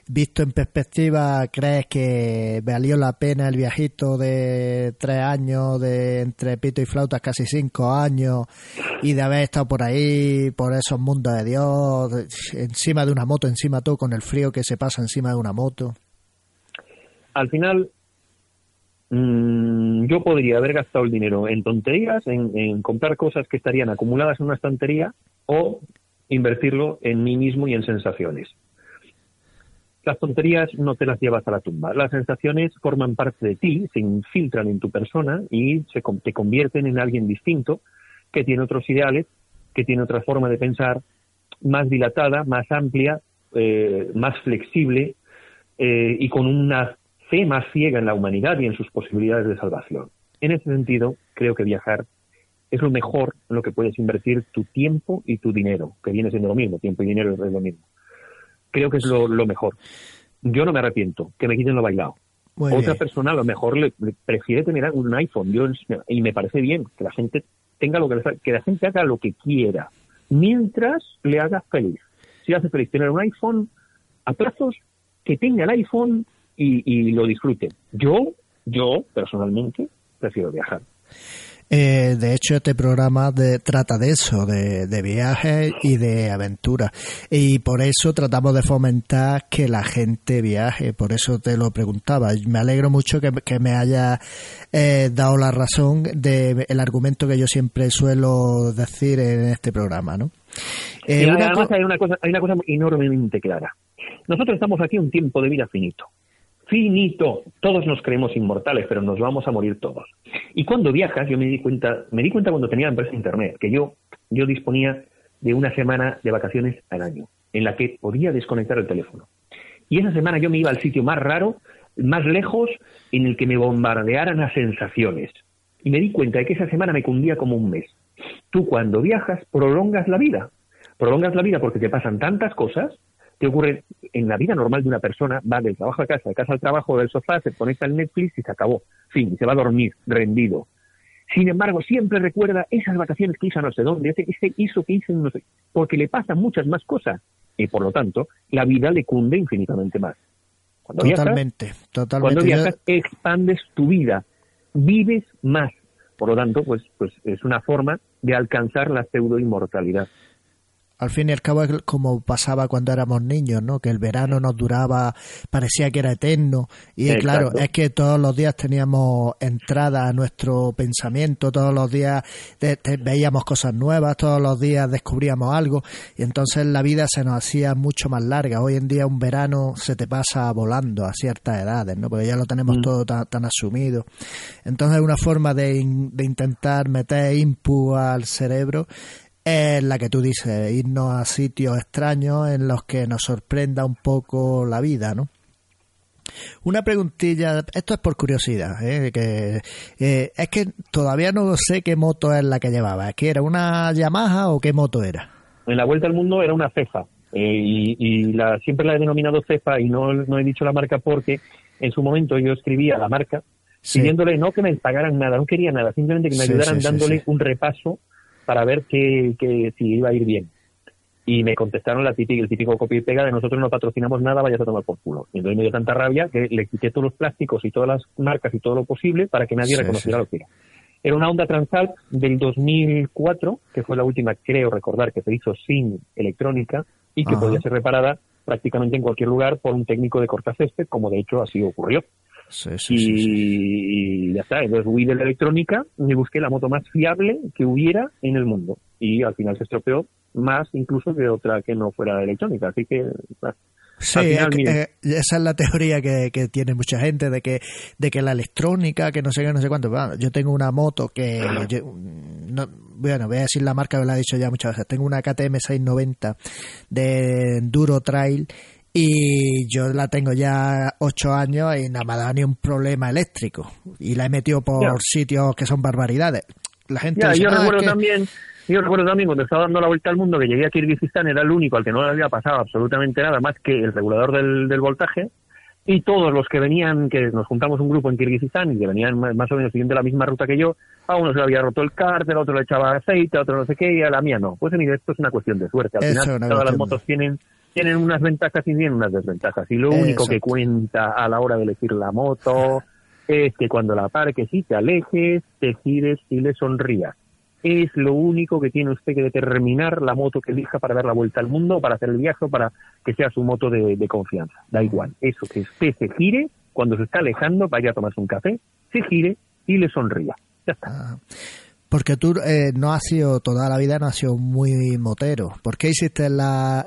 visto en perspectiva, ¿crees que valió la pena el viajito de tres años, de entre pito y flautas casi cinco años, y de haber estado por ahí, por esos mundos de Dios, encima de una moto, encima todo con el frío que se pasa encima de una moto? Al final, Mm, yo podría haber gastado el dinero en tonterías, en, comprar cosas que estarían acumuladas en una estantería o invertirlo en mí mismo y en sensaciones. Las tonterías no te las llevas a la tumba. Las sensaciones forman parte de ti, se infiltran en tu persona y se, te convierten en alguien distinto que tiene otros ideales, que tiene otra forma de pensar más dilatada, más amplia, eh, más flexible eh, y con una fe más ciega en la humanidad y en sus posibilidades de salvación. En ese sentido, creo que viajar es lo mejor en lo que puedes invertir tu tiempo y tu dinero, que viene siendo lo mismo, tiempo y dinero es lo mismo. Creo que es lo, mejor. Yo no me arrepiento, que me quiten lo bailado. Otra persona a lo mejor le, prefiere tener un iPhone yo, y me parece bien que la gente tenga lo que que la gente haga lo que quiera mientras le haga feliz. Si hace feliz tener un iPhone a plazos, que tenga el iPhone y, lo disfruten. Yo, yo personalmente, prefiero viajar. Eh, de hecho, este programa de, trata de eso, de, de, viajes y de aventuras. Y por eso tratamos de fomentar que la gente viaje. Por eso te lo preguntaba. Me alegro mucho que, me haya eh, dado la razón del el argumento que yo siempre suelo decir en este programa. ¿no? Eh, además, hay, una cosa, hay una cosa enormemente clara. Nosotros estamos aquí un tiempo de vida finito finito. Todos nos creemos inmortales, pero nos vamos a morir todos. Y cuando viajas, yo me di cuenta, me di cuenta cuando tenía la empresa internet, que yo, yo disponía de una semana de vacaciones al año, en la que podía desconectar el teléfono. Y esa semana yo me iba al sitio más raro, más lejos, en el que me bombardearan las sensaciones. Y me di cuenta de que esa semana me cundía como un mes. Tú cuando viajas prolongas la vida. Prolongas la vida porque te pasan tantas cosas ¿Qué ocurre en la vida normal de una persona? Va del trabajo a casa, de casa al trabajo, del sofá, se conecta al Netflix y se acabó. Fin, se va a dormir, rendido. Sin embargo, siempre recuerda esas vacaciones que hizo no sé dónde, ese, ese hizo que hizo no sé, porque le pasan muchas más cosas y por lo tanto la vida le cunde infinitamente más. Cuando totalmente, viajas, totalmente. Cuando viajas expandes tu vida, vives más. Por lo tanto, pues, pues es una forma de alcanzar la pseudo inmortalidad al fin y al cabo es como pasaba cuando éramos niños, ¿no? Que el verano nos duraba, parecía que era eterno. Y claro, es que todos los días teníamos entrada a nuestro pensamiento, todos los días veíamos cosas nuevas, todos los días descubríamos algo. Y entonces la vida se nos hacía mucho más larga. Hoy en día un verano se te pasa volando a ciertas edades, ¿no? Porque ya lo tenemos mm. todo tan, asumido. Entonces una forma de, de intentar meter input al cerebro es la que tú dices, irnos a sitios extraños en los que nos sorprenda un poco la vida, ¿no? Una preguntilla, esto es por curiosidad, ¿eh? que eh, es que todavía no sé qué moto es la que llevaba, ¿es que era una Yamaha o qué moto era? En la vuelta al mundo era una cefa eh, y, la, siempre la he denominado cefa y no, no he dicho la marca porque en su momento yo escribía la marca pidiéndole no que me pagaran nada, no quería nada, simplemente que me ayudaran dándole un repaso para ver que, si iba a ir bien. Y me contestaron la típica, el típico copia y pega de nosotros no patrocinamos nada, vayas a tomar por culo. Y entonces me dio tanta rabia que le quité todos los plásticos y todas las marcas y todo lo posible para que nadie reconociera lo que era. Era una Honda Transalp del 2004, que fue la última, creo recordar, que se hizo sin electrónica y que podía ser reparada prácticamente en cualquier lugar por un técnico de cortacésped, como de hecho así ocurrió y, ya está, entonces huí de la electrónica y busqué la moto más fiable que hubiera en el mundo. Y al final se estropeó más incluso que otra que no fuera electrónica. Así que... Sí, eh, esa es la teoría que, tiene mucha gente de que de que la electrónica, que no sé qué, no sé cuánto. yo tengo una moto que, bueno, voy a decir la marca, me la he dicho ya muchas veces. Tengo una KTM 690 de Enduro Trail y yo la tengo ya ocho años y nada me ha dado ni un problema eléctrico y la he metido por sitios que son barbaridades. La gente yo ah, recuerdo también yo recuerdo también cuando estaba dando la vuelta al mundo que llegué a Kirguistán era el único al que no le había pasado absolutamente nada más que el regulador del, voltaje y todos los que venían, que nos juntamos un grupo en Kirguistán y que venían más o menos siguiendo la misma ruta que yo, a uno se le había roto el cárter, a otro le echaba aceite, a otro no sé qué, y a la mía no. Pues mira, esto es una cuestión de suerte. Al final, todas las motos tienen tienen unas ventajas y tienen unas desventajas. Y lo único que cuenta a la hora de elegir la moto es que cuando la parques y te alejes, te gires y le sonrías. Es lo único que tiene usted que determinar la moto que elija para dar la vuelta al mundo, para hacer el viaje para que sea su moto de, confianza. Da igual. Eso, que usted se gire cuando se está alejando, vaya a tomarse un café, se gire y le sonría. Ya está. Ah. Porque tú eh, no has sido toda la vida, no has sido muy motero. ¿Por qué hiciste la,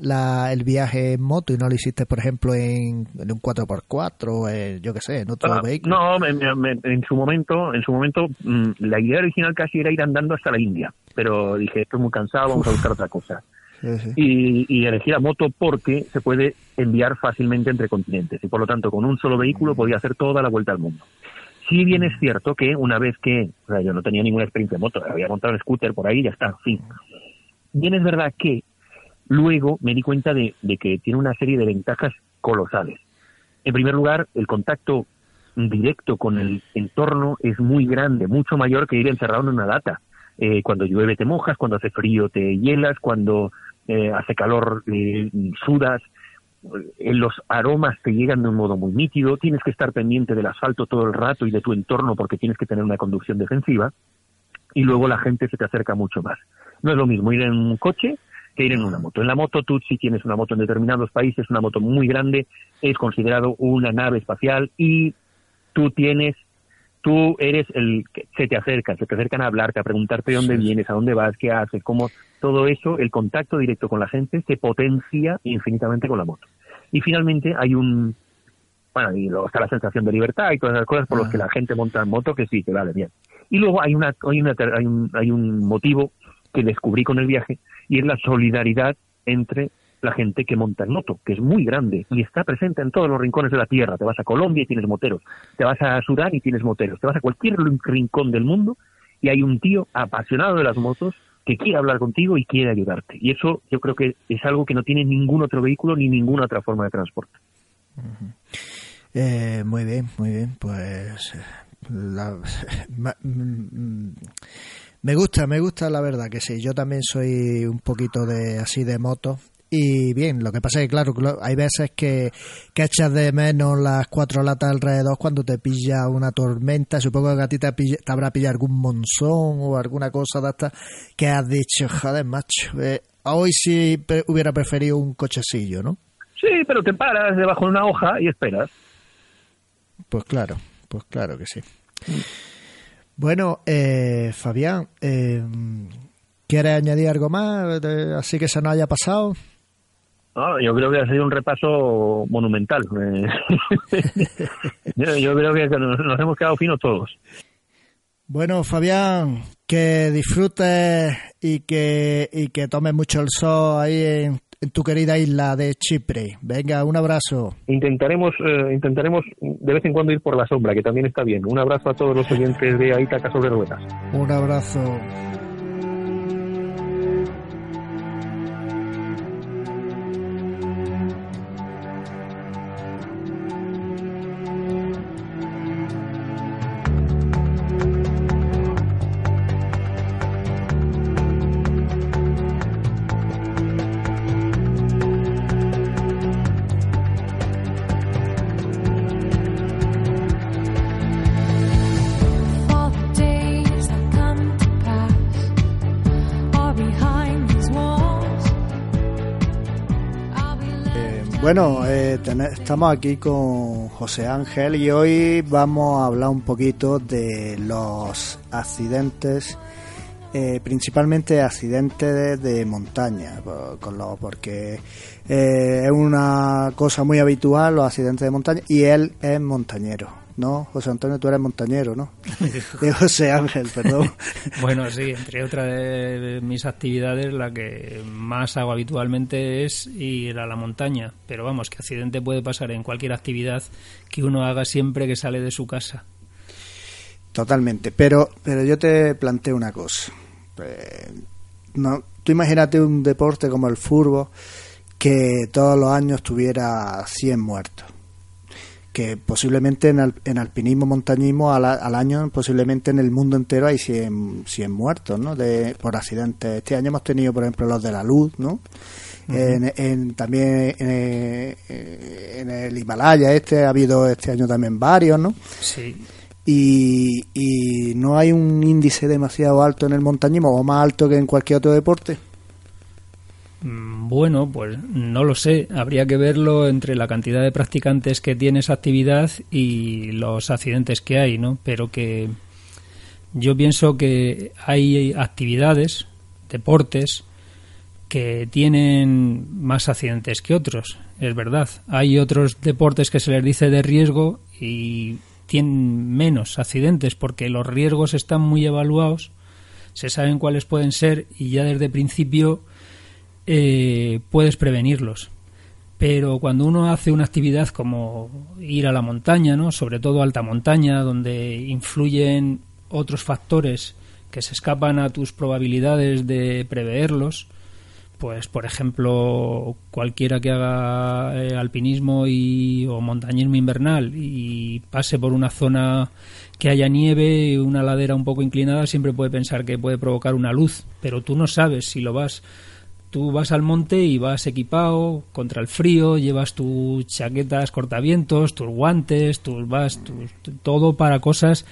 el viaje en moto y no lo hiciste, por ejemplo, en, un 4x4, eh, yo qué sé, en otro ah, vehículo? No, en su momento, en su momento mm, la idea original casi era ir andando hasta la India. Pero dije, estoy muy cansado, vamos a buscar otra cosa. Y, y elegí la moto porque se puede enviar fácilmente entre continentes. Y por lo tanto, con un solo vehículo podía hacer toda la vuelta al mundo. Sí bien es cierto que una vez que, o sea, yo no tenía ninguna experiencia de moto, había montado un scooter por ahí y ya está, fin. Bien es verdad que luego me di cuenta de, que tiene una serie de ventajas colosales. En primer lugar, el contacto directo con el entorno es muy grande, mucho mayor que ir encerrado en una lata. Eh, cuando llueve te mojas, cuando hace frío te hielas, cuando eh, hace calor eh, sudas los aromas te llegan de un modo muy nítido, tienes que estar pendiente del asfalto todo el rato y de tu entorno porque tienes que tener una conducción defensiva y luego la gente se te acerca mucho más. No es lo mismo ir en un coche que ir en una moto. En la moto tú si tienes una moto en determinados países, una moto muy grande, es considerado una nave espacial y tú tienes tú eres el que se te acercan, se te acercan a hablarte, a preguntarte dónde vienes, a dónde vas, qué haces, cómo todo eso, el contacto directo con la gente se potencia infinitamente con la moto. Y finalmente hay un, bueno, y luego está la sensación de libertad y todas esas cosas por las que la gente monta en moto que sí, que vale bien. Y luego hay una, hay una, hay un, hay un motivo que descubrí con el viaje y es la solidaridad entre la gente que monta en moto, que es muy grande y está presente en todos los rincones de la tierra. Te vas a Colombia y tienes moteros, te vas a Sudán y tienes moteros, te vas a cualquier rincón del mundo y hay un tío apasionado de las motos que quiere hablar contigo y quiere ayudarte. Y eso yo creo que es algo que no tiene ningún otro vehículo ni ninguna otra forma de transporte. Eh, muy bien, muy bien. Pues me gusta, me gusta la verdad que sí. Yo también soy un poquito de así de moto y bien, lo que pasa es que, claro, hay veces que, que echas de menos las cuatro latas alrededor cuando te pilla una tormenta. Supongo que a ti te, habrá pillado algún monzón o alguna cosa de esta que has dicho, joder, macho, eh, hoy sí hubiera preferido un cochecillo, ¿no? Sí, pero te paras debajo de una hoja y esperas. Pues claro, pues claro que sí. Bueno, eh, Fabián, eh, ¿quieres añadir algo más? así que se nos haya pasado yo creo que ha sido un repaso monumental. yo, creo que nos, hemos quedado finos todos. Bueno, Fabián, que disfrutes y que, y que tomes mucho el sol ahí en, tu querida isla de Chipre. Venga, un abrazo. Intentaremos, eh, intentaremos de vez en cuando ir por la sombra, que también está bien. Un abrazo a todos los oyentes de Aitaca sobre ruedas. Un abrazo. Bueno, eh, estamos aquí con José Ángel y hoy vamos a hablar un poquito de los accidentes, eh, principalmente accidentes de, montaña, con lo, porque eh, es una cosa muy habitual los accidentes de montaña y él es montañero. ¿No? José Antonio, tú eres montañero, ¿no? De José Ángel, perdón. bueno, sí, entre otras de mis actividades, la que más hago habitualmente es ir a la montaña. Pero vamos, que accidente puede pasar en cualquier actividad que uno haga siempre que sale de su casa. Totalmente, pero, pero yo te planteo una cosa. Eh, no, tú imagínate un deporte como el fútbol que todos los años tuviera 100 muertos que posiblemente en, en alpinismo, montañismo al, al, año, posiblemente en el mundo entero hay 100, 100 muertos, ¿no? De, por accidentes. Este año hemos tenido, por ejemplo, los de la luz, ¿no? en, en, también en, en, el Himalaya este ha habido este año también varios, ¿no? Sí. Y, y no hay un índice demasiado alto en el montañismo o más alto que en cualquier otro deporte. Mm, Bueno, pues no lo sé. Habría que verlo entre la cantidad de practicantes que tiene esa actividad y los accidentes que hay, ¿no? Pero que yo pienso que hay actividades, deportes, que tienen más accidentes que otros, es verdad. Hay otros deportes que se les dice de riesgo y tienen menos accidentes porque los riesgos están muy evaluados, se saben cuáles pueden ser y ya desde principio eh, puedes prevenirlos. Pero cuando uno hace una actividad como ir a la montaña, ¿no? sobre todo alta montaña, donde influyen otros factores que se escapan a tus probabilidades de preverlos, pues por ejemplo cualquiera que haga eh, alpinismo y, o montañismo invernal y pase por una zona que haya nieve, una ladera un poco inclinada, siempre puede pensar que puede provocar una luz, pero tú no sabes si lo vas tú vas al monte y vas equipado contra el frío, llevas tus chaquetas cortavientos, tus guantes, tus vas, tus, todo para cosas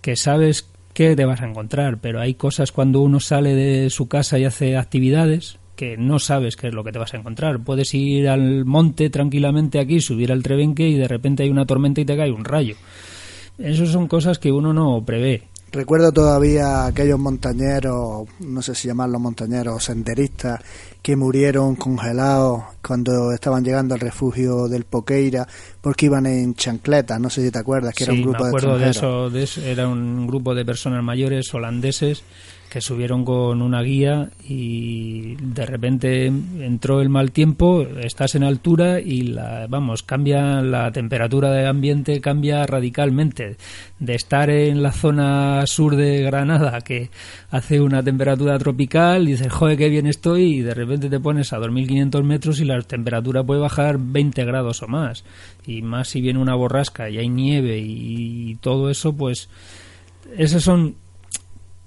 que sabes que te vas a encontrar, pero hay cosas cuando uno sale de su casa y hace actividades que no sabes qué es lo que te vas a encontrar. Puedes ir al monte tranquilamente aquí, subir al Trebenque y de repente hay una tormenta y te cae un rayo. Esas son cosas que uno no prevé. Recuerdo todavía aquellos montañeros, no sé si llamarlos montañeros, senderistas, que murieron congelados cuando estaban llegando al refugio del Poqueira porque iban en chancletas, no sé si te acuerdas, que sí, era un grupo me acuerdo de, de eso, de eso, era un grupo de personas mayores holandeses subieron con una guía y de repente entró el mal tiempo, estás en altura y la, vamos, cambia la temperatura del ambiente cambia radicalmente. De estar en la zona sur de Granada que hace una temperatura tropical y dices, "Joder, qué bien estoy" y de repente te pones a 2500 metros y la temperatura puede bajar 20 grados o más. Y más si viene una borrasca y hay nieve y todo eso, pues esas son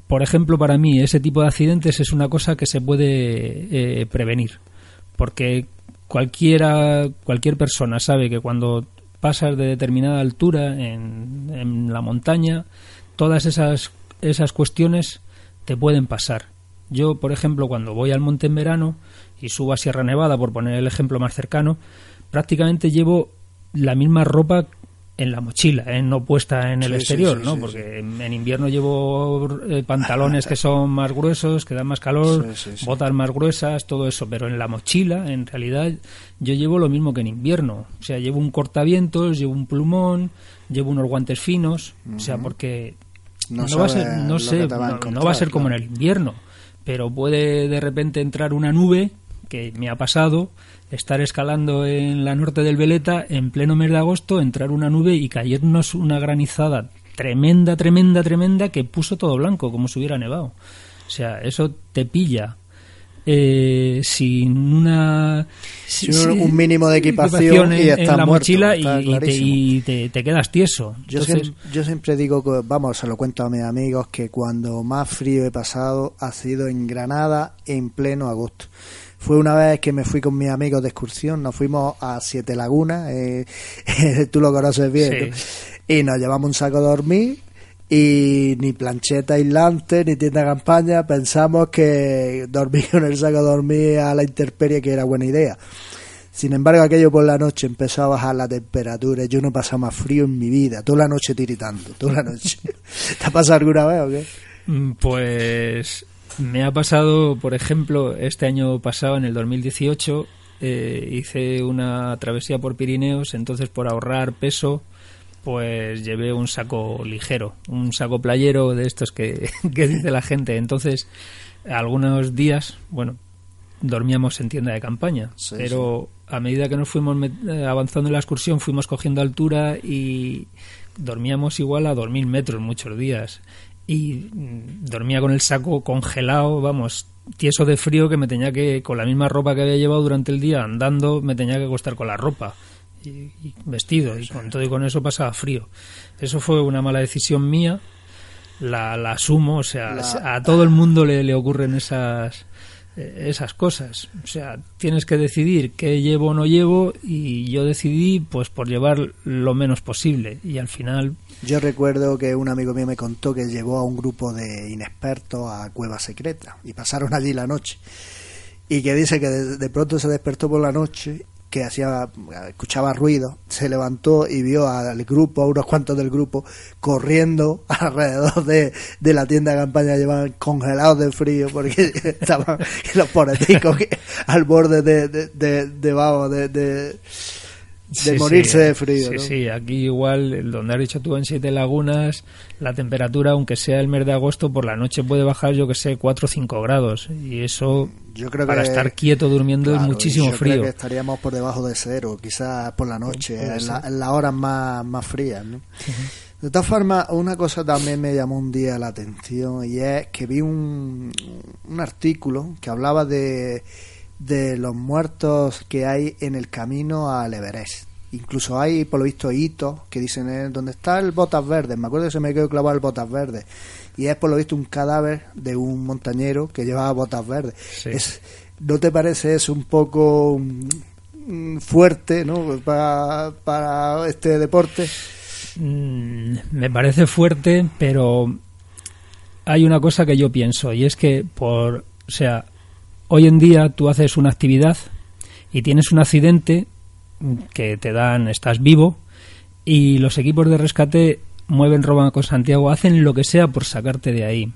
por ejemplo, para mí ese tipo de accidentes es una cosa que se puede eh, prevenir, porque cualquiera, cualquier persona sabe que cuando pasas de determinada altura en, en la montaña, todas esas, esas cuestiones te pueden pasar. Yo, por ejemplo, cuando voy al monte en verano y subo a Sierra Nevada, por poner el ejemplo más cercano, prácticamente llevo la misma ropa en la mochila, ¿eh? no puesta en el Sí, exterior, sí, ¿no? Porque en invierno llevo eh, pantalones que son más gruesos, que dan más calor, botas más gruesas, todo eso, pero en la mochila, en realidad, yo llevo lo mismo que en invierno. O sea, llevo un cortavientos, llevo un plumón, llevo unos guantes finos, o sea, porque No no, va a ser, no sé, va no- va a ser como en el invierno, pero puede de repente entrar una nube que me ha pasado estar escalando en la norte del Veleta en pleno mes de agosto, entrar una nube y caernos una granizada tremenda, tremenda, tremenda que puso todo blanco, como si hubiera nevado. O sea, eso te pilla eh, sin una Sin un- un mínimo de equipación y en, estás en la muerto, mochila y, está y te, clarísimo. y te- te quedas tieso. Yo, Entonces, siem- yo siempre digo, que, vamos, se lo cuento a mis amigos, que cuando más frío he pasado ha sido en Granada en pleno agosto. Fue una vez que me fui con mis amigos de excursión, nos fuimos a Siete Lagunas, eh, tú lo conoces bien, ¿no? y nos llevamos un saco de dormir y ni plancheta aislante ni tienda de campaña, pensamos que dormir con el saco de dormir a la intemperie que era buena idea. Sin embargo, aquello por la noche empezó a bajar la temperatura. y Yo no he pasado más frío en mi vida. Toda la noche tiritando, toda la noche. ¿Te ha pasado alguna vez o qué? Mm, Pues me ha pasado, por ejemplo, este año pasado, en el 2018, eh, hice una travesía por Pirineos, entonces por ahorrar peso, pues llevé un saco ligero, un saco playero de estos que, que dice la gente. Entonces, algunos días, bueno, dormíamos en tienda de campaña, Sí, pero a medida que nos fuimos eh, avanzando en la excursión, fuimos cogiendo altura y dormíamos igual a 2.000 metros muchos días. Y mm, dormía con el saco congelado, vamos, tieso de frío que me tenía que, con la misma ropa que había llevado durante el día andando, me tenía que acostar con la ropa. y, vestido y con todo y con eso pasaba frío. Eso fue una mala decisión mía, la, la asumo, o sea, a todo el mundo le, le ocurren esas esas cosas. O sea, tienes que decidir qué llevo o no llevo y yo decidí pues por llevar lo menos posible y al final... Yo recuerdo que un amigo mío me contó que llevó a un grupo de inexpertos a Cueva Secreta y pasaron allí la noche. Y que dice que de, pronto se despertó por la noche que hacía escuchaba ruido, se levantó y vio al grupo, a unos cuantos del grupo, corriendo alrededor de, de la tienda de campaña, llevaban congelados de frío porque estaban los poreticos al borde de, de, de, de, de de morirse de frío. Sí, sí, aquí igual, donde has dicho tú en Siete Lagunas, la temperatura, aunque sea el mes de agosto, por la noche puede bajar, yo que sé, 4 o 5 grados. Y eso, yo creo para estar quieto durmiendo, es muchísimo yo frío. Creo que estaríamos por debajo de cero, quizás por la noche, en, las horas más, más frías. ¿no? De todas formas, una cosa también me llamó un día la atención y es que vi un, un artículo que hablaba de de los muertos que hay en el camino al Everest. Incluso hay, por lo visto, hitos que dicen eh, dónde está el Botas Verdes. Me acuerdo que se me quedó clavado el Botas Verdes. Y es, por lo visto, un cadáver de un montañero que llevaba botas verdes. Es, ¿No te parece eso un poco mm, fuerte ¿no? para, para este deporte? Mm, me parece fuerte, pero hay una cosa que yo pienso y es que por, o sea, Hoy en día tú haces una actividad y tienes un accidente que te dan, estás vivo y los equipos de rescate mueven, roban con Santiago, hacen lo que sea por sacarte de ahí.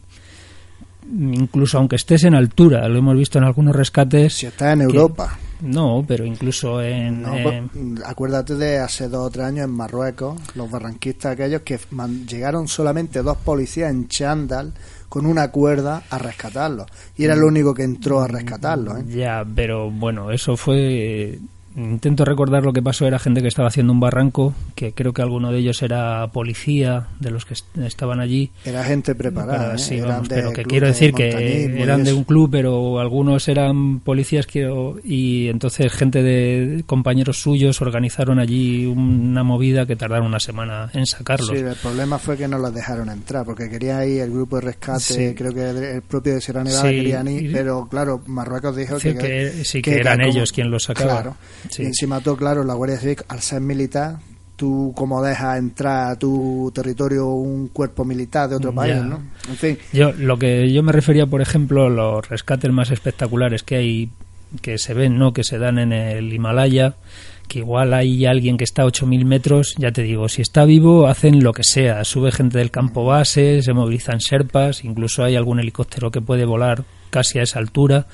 Incluso aunque estés en altura, lo hemos visto en algunos rescates. Si estás en Europa. No, pero incluso en. Pues, acuérdate de hace dos o tres años en Marruecos, los barranquistas aquellos que llegaron solamente dos policías en chándal con una cuerda a rescatarlo. Y era el único que entró a rescatarlo. ¿eh? Ya, pero bueno, eso fue Intento recordar lo que pasó, era gente que estaba haciendo un barranco, que creo que alguno de ellos era policía, de los que estaban allí. Era gente preparada, ¿eh? sí, vamos, pero que quiero decir que eran de un club, pero algunos eran policías quiero, y entonces gente de compañeros suyos organizaron allí una movida que tardaron una semana en sacarlos. Sí, el problema fue que no los dejaron entrar, porque quería ir el grupo de rescate, creo que el propio de Sierra Nevada querían ir, pero claro, Marruecos dijo que, sí, que, eran ellos quien los sacaban. Claro. Y encima todo, claro, la Guardia Civil, al ser militar, tú como dejas entrar a tu territorio un cuerpo militar de otro país, ¿no? En fin. Yo, lo que yo me refería, por ejemplo, los rescates más espectaculares que hay, que se ven, ¿no? Que se dan en el Himalaya, que igual hay alguien que está a 8.000 metros, ya te digo, si está vivo hacen lo que sea, sube gente del campo base, se movilizan serpas, incluso hay algún helicóptero que puede volar casi a esa altura,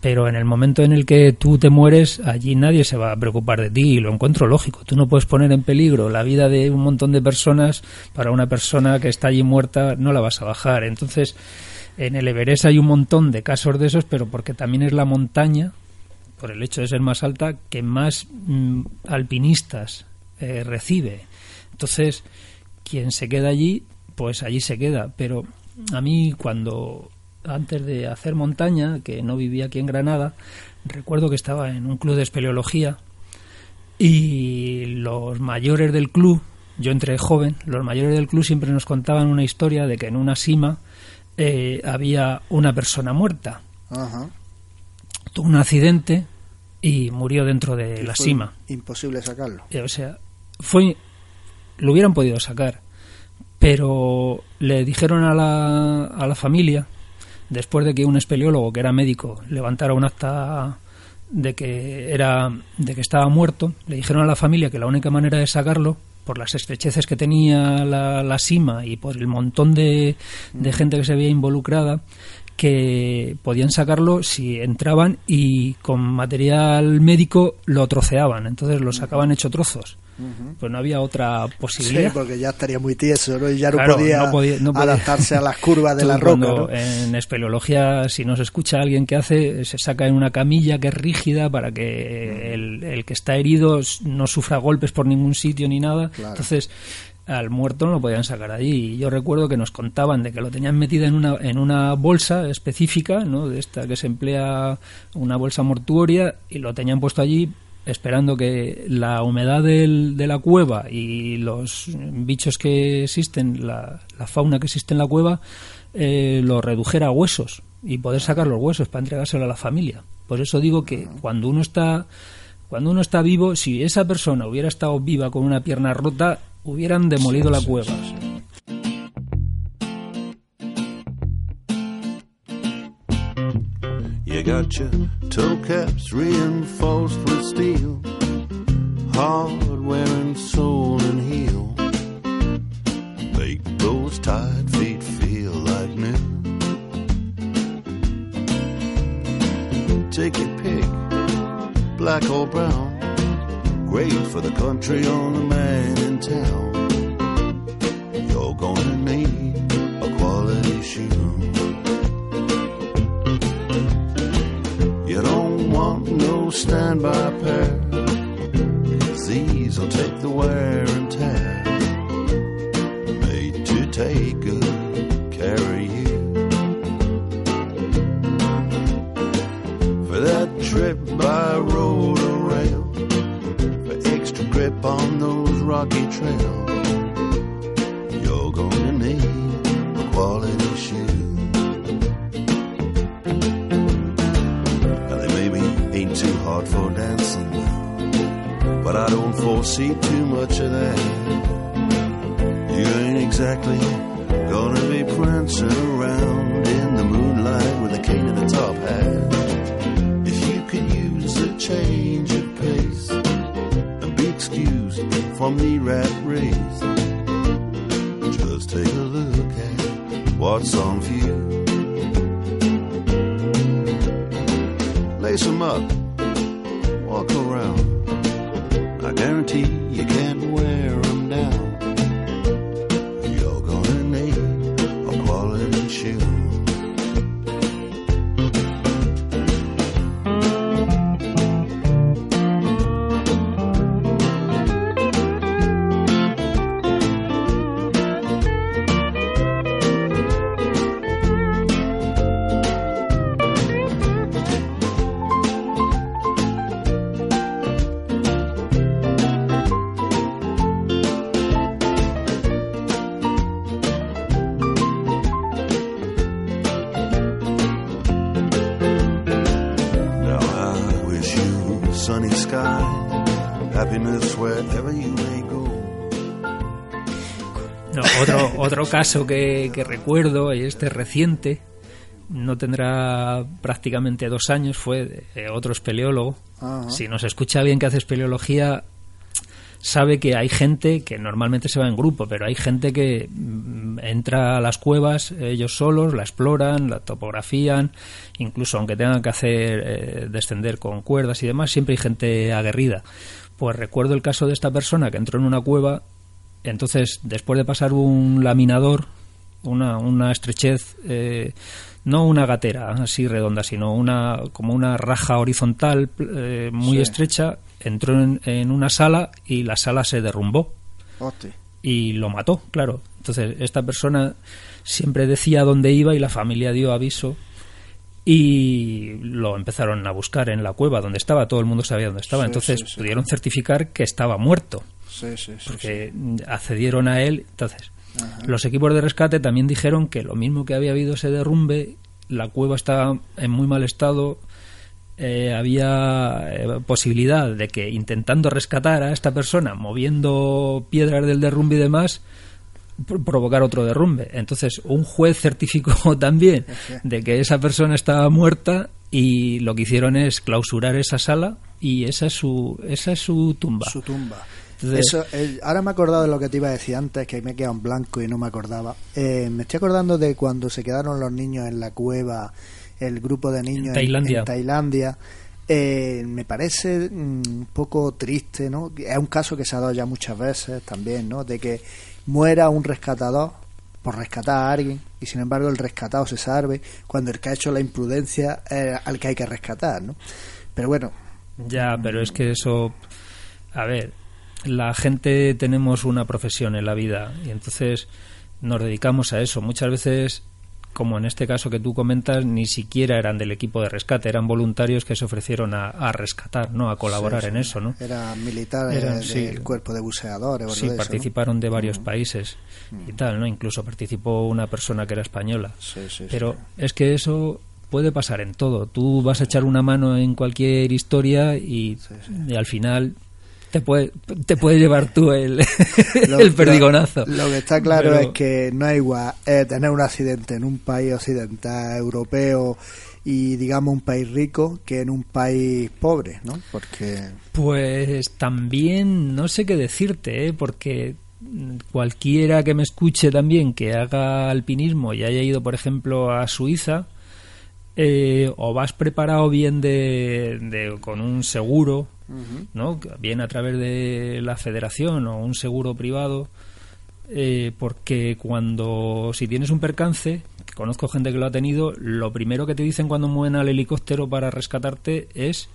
pero en el momento en el que tú te mueres, allí nadie se va a preocupar de ti y lo encuentro lógico. Tú no puedes poner en peligro la vida de un montón de personas para una persona que está allí muerta, no la vas a bajar. Entonces, en el Everest hay un montón de casos de esos, pero porque también es la montaña, por el hecho de ser más alta, que más mm, alpinistas eh, recibe. Entonces, quien se queda allí, pues allí se queda. Pero a mí cuando antes de hacer montaña, que no vivía aquí en Granada, recuerdo que estaba en un club de espeleología y los mayores del club, yo entré joven, los mayores del club siempre nos contaban una historia de que en una cima eh, había una persona muerta. Tuvo un accidente y murió dentro de la cima. Imposible sacarlo. Eh, o sea, fue lo hubieran podido sacar, pero le dijeron a la, a la familia después de que un espeleólogo que era médico levantara un acta de que era de que estaba muerto, le dijeron a la familia que la única manera de sacarlo por las estrecheces que tenía la, la sima y por el montón de, de gente que se veía involucrada, que podían sacarlo si entraban y con material médico lo troceaban, entonces lo sacaban hecho trozos pues no había otra posibilidad. Sí, porque ya estaría muy tieso, ¿no? Y ya no, podía, adaptarse a las curvas de la roca. En espeleología, si nos escucha alguien que hace, se saca en una camilla que es rígida para que el, que está herido no sufra golpes por ningún sitio ni nada. Entonces, al muerto no lo podían sacar allí. Y yo recuerdo que nos contaban de que lo tenían metido en una, en una bolsa específica, ¿no? De esta que se emplea una bolsa mortuoria y lo tenían puesto allí esperando que la humedad del- de la cueva y los bichos que existen, la, la fauna que existe en la cueva, eh, lo redujera a huesos y poder sacar los huesos para entregárselo a la familia. Por eso digo que cuando uno está cuando uno está vivo, si esa persona hubiera estado viva con una pierna rota, hubieran demolido la cueva. You got your toe caps reinforced with steel, hardware and sole and heel. Make those tired feet feel like new. Take your pick, black or brown. Great for the country or the man in town. You're gonna no standby pair. These will take the wear and tear. Made to take good care of you. For that trip by road or rail. For extra grip on those rocky trails. You're gonna need a quality shoe. For dancing, but I don't foresee too much of that. You ain't exactly gonna be prancing around in the moonlight with a cane and a top hat. If you could use a change of pace and be excused from the rat race, just take a look at what's on view. lace 'em up, I guarantee happiness wherever you may go. No, otro, otro caso que, que recuerdo, y este reciente, no tendrá prácticamente dos años, fue otro espeleólogo. Si nos escucha bien que hace espeleología, sabe que hay gente que normalmente se va en grupo, pero hay gente que mm, entra a las cuevas ellos solos, la exploran, la topografían, incluso aunque tengan que hacer eh, descender con cuerdas y demás, siempre hay gente aguerrida. Pues recuerdo el caso de esta persona que entró en una cueva, entonces después de pasar un laminador, una, una estrechez, eh, no una gatera así redonda, sino una como una raja horizontal eh, muy Sí. estrecha, entró en, en una sala y la sala se derrumbó Hostia. y lo mató, claro. Entonces, esta persona siempre decía dónde iba y la familia dio aviso y lo empezaron a buscar en la cueva donde estaba, todo el mundo sabía dónde estaba, Sí, entonces sí, sí. pudieron certificar que estaba muerto, Sí, sí, sí. porque accedieron a él, entonces los equipos de rescate también dijeron que lo mismo que había habido ese derrumbe, la cueva estaba en muy mal estado, eh, había eh, posibilidad de que intentando rescatar a esta persona, moviendo piedras del derrumbe y demás, provocar otro derrumbe. Entonces, un juez certificó también de que esa persona estaba muerta y lo que hicieron es clausurar esa sala y esa es su, esa es su tumba. Su tumba. Entonces- Eso, eh, ahora me he acordado de lo que te iba a decir antes, que me he quedado en blanco y no me acordaba. Eh, me estoy acordando de cuando se quedaron los niños en la cueva, el grupo de niños en- Tailandia. en Tailandia. Eh, me parece mm, un poco triste, ¿no? Es un caso que se ha dado ya muchas veces también, ¿no? De que muera un rescatador por rescatar a alguien y sin embargo el rescatado se salve cuando el que ha hecho la imprudencia al que hay que rescatar, ¿no? Pero bueno, Ya, pero es que eso, a ver, la gente tenemos una profesión en la vida y entonces nos dedicamos a eso. Muchas veces como en este caso que tú comentas, ni siquiera eran del equipo de rescate, eran voluntarios que se ofrecieron a, a rescatar, ¿no? A colaborar en eso, ¿no? Eran militares Eran, del sí. cuerpo de buceadores. o Sí, algo de eso, ¿no? participaron de Mm. varios países y tal, ¿no? Incluso participó una persona que era española. Pero es que eso puede pasar en todo. Tú vas a echar una mano en cualquier historia y, y al final te puede, te puede llevar tú el, Lo- el perdigonazo. Lo, lo que está claro Pero- es que no es igual eh, tener un accidente en un país occidental, europeo y digamos un país rico que en un país pobre, ¿no? Porque Pues también no sé qué decirte, ¿eh? porque cualquiera que me escuche también que haga alpinismo y haya ido, por ejemplo, a Suiza, eh, o vas preparado bien de, de- con un seguro, ¿no? bien a través de la federación o un seguro privado, eh, porque cuando si tienes un percance, que conozco gente que lo ha tenido, lo primero que te dicen cuando mueven al helicóptero para rescatarte es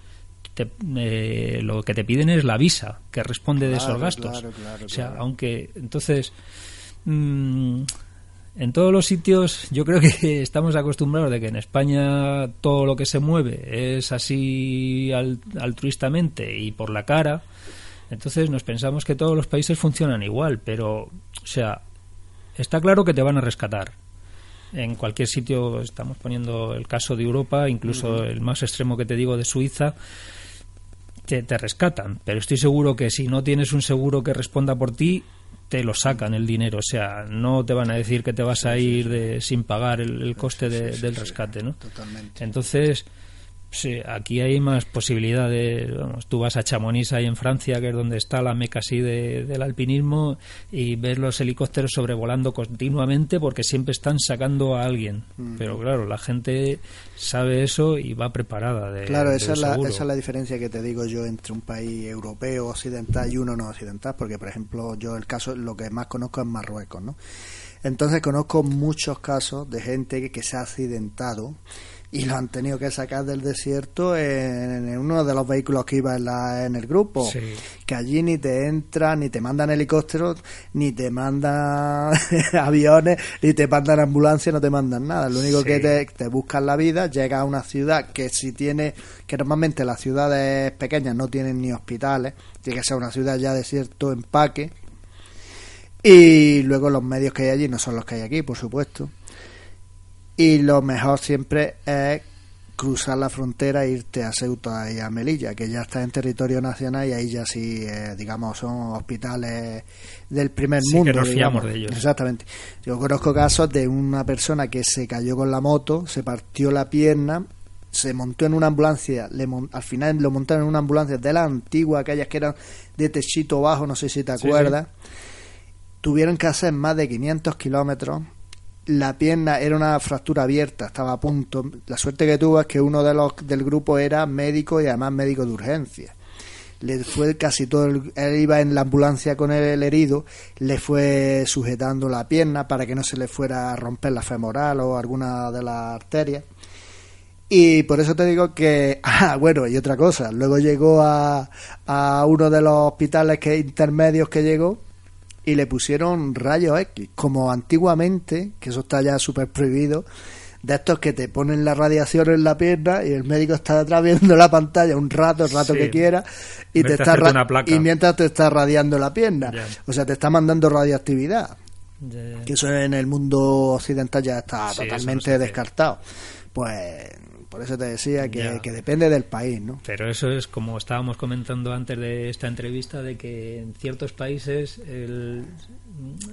te- eh, lo que te piden es la visa que responde de esos gastos. claro, claro, o sea, aunque entonces mm, en todos los sitios yo creo que estamos acostumbrados de que en España todo lo que se mueve es así al- altruistamente y por la cara. Entonces nos pensamos que todos los países funcionan igual, pero, o sea, está claro que te van a rescatar. En cualquier sitio, estamos poniendo el caso de Europa, incluso el más extremo que te digo de Suiza, te, te rescatan. Pero estoy seguro que si no tienes un seguro que responda por ti, te lo sacan el dinero. O sea, no te van a decir que te vas a ir de, sin pagar el, el coste de- del rescate, ¿no? totalmente. Entonces, sí, aquí hay más posibilidades. Vamos, tú vas a Chamonix, ahí en Francia, que es donde está la meca así de- del alpinismo, y ves los helicópteros sobrevolando continuamente porque siempre están sacando a alguien. Pero claro, la gente sabe eso y va preparada. De, Claro, de esa es, la, esa es la diferencia que te digo yo entre un país europeo occidental y uno no occidental, porque por ejemplo yo el caso, lo que más conozco es Marruecos, ¿no? Entonces conozco muchos casos de gente que, que se ha accidentado y lo han tenido que sacar del desierto en, en uno de los vehículos que iba en, la- en el grupo. Sí. Que allí ni te entran, ni te mandan helicópteros, ni te mandan aviones, ni te mandan ambulancias, no te mandan nada. Lo único Sí. que te, te buscan la vida, llegas a una ciudad que si tiene, que normalmente las ciudades pequeñas no tienen ni hospitales, tiene que ser una ciudad ya de cierto empaque. Y luego los medios que hay allí no son los que hay aquí, por supuesto. Y lo mejor siempre es cruzar la frontera e irte a Ceuta y a Melilla, que ya está en territorio nacional y ahí ya sí, eh, digamos, son hospitales del primer Sí, mundo. que nos digamos. fiamos de ellos. Exactamente. Yo conozco casos de una persona que se cayó con la moto, se partió la pierna, se montó en una ambulancia, le mon- al final lo montaron en una ambulancia de la antigua, aquellas que eran de techito bajo, no sé si te Sí, acuerdas. Tuvieron que hacer más de 500 kilómetros. La pierna era una fractura abierta, estaba a punto. La suerte que tuvo es que uno de los del grupo era médico y además médico de urgencia. Le fue casi todo, el- él iba en la ambulancia con el herido, le fue sujetando la pierna para que no se le fuera a romper la femoral o alguna de las arterias. Y por eso te digo que, ah, bueno, y otra cosa, luego llegó a, a uno de los hospitales que intermedios que llegó y le pusieron rayos X, como antiguamente, que eso está ya súper prohibido, de estos que te ponen la radiación en la pierna y el médico está detrás viendo la pantalla un rato, el rato Sí. que quiera, y, En te está una placa. y mientras te está radiando la pierna. O sea, te está mandando radioactividad que eso en el mundo occidental ya está Sí, eso no totalmente descartado. Pues por eso te decía que, depende del país, ¿no? Pero eso es como estábamos comentando antes de esta entrevista, de que en ciertos países el,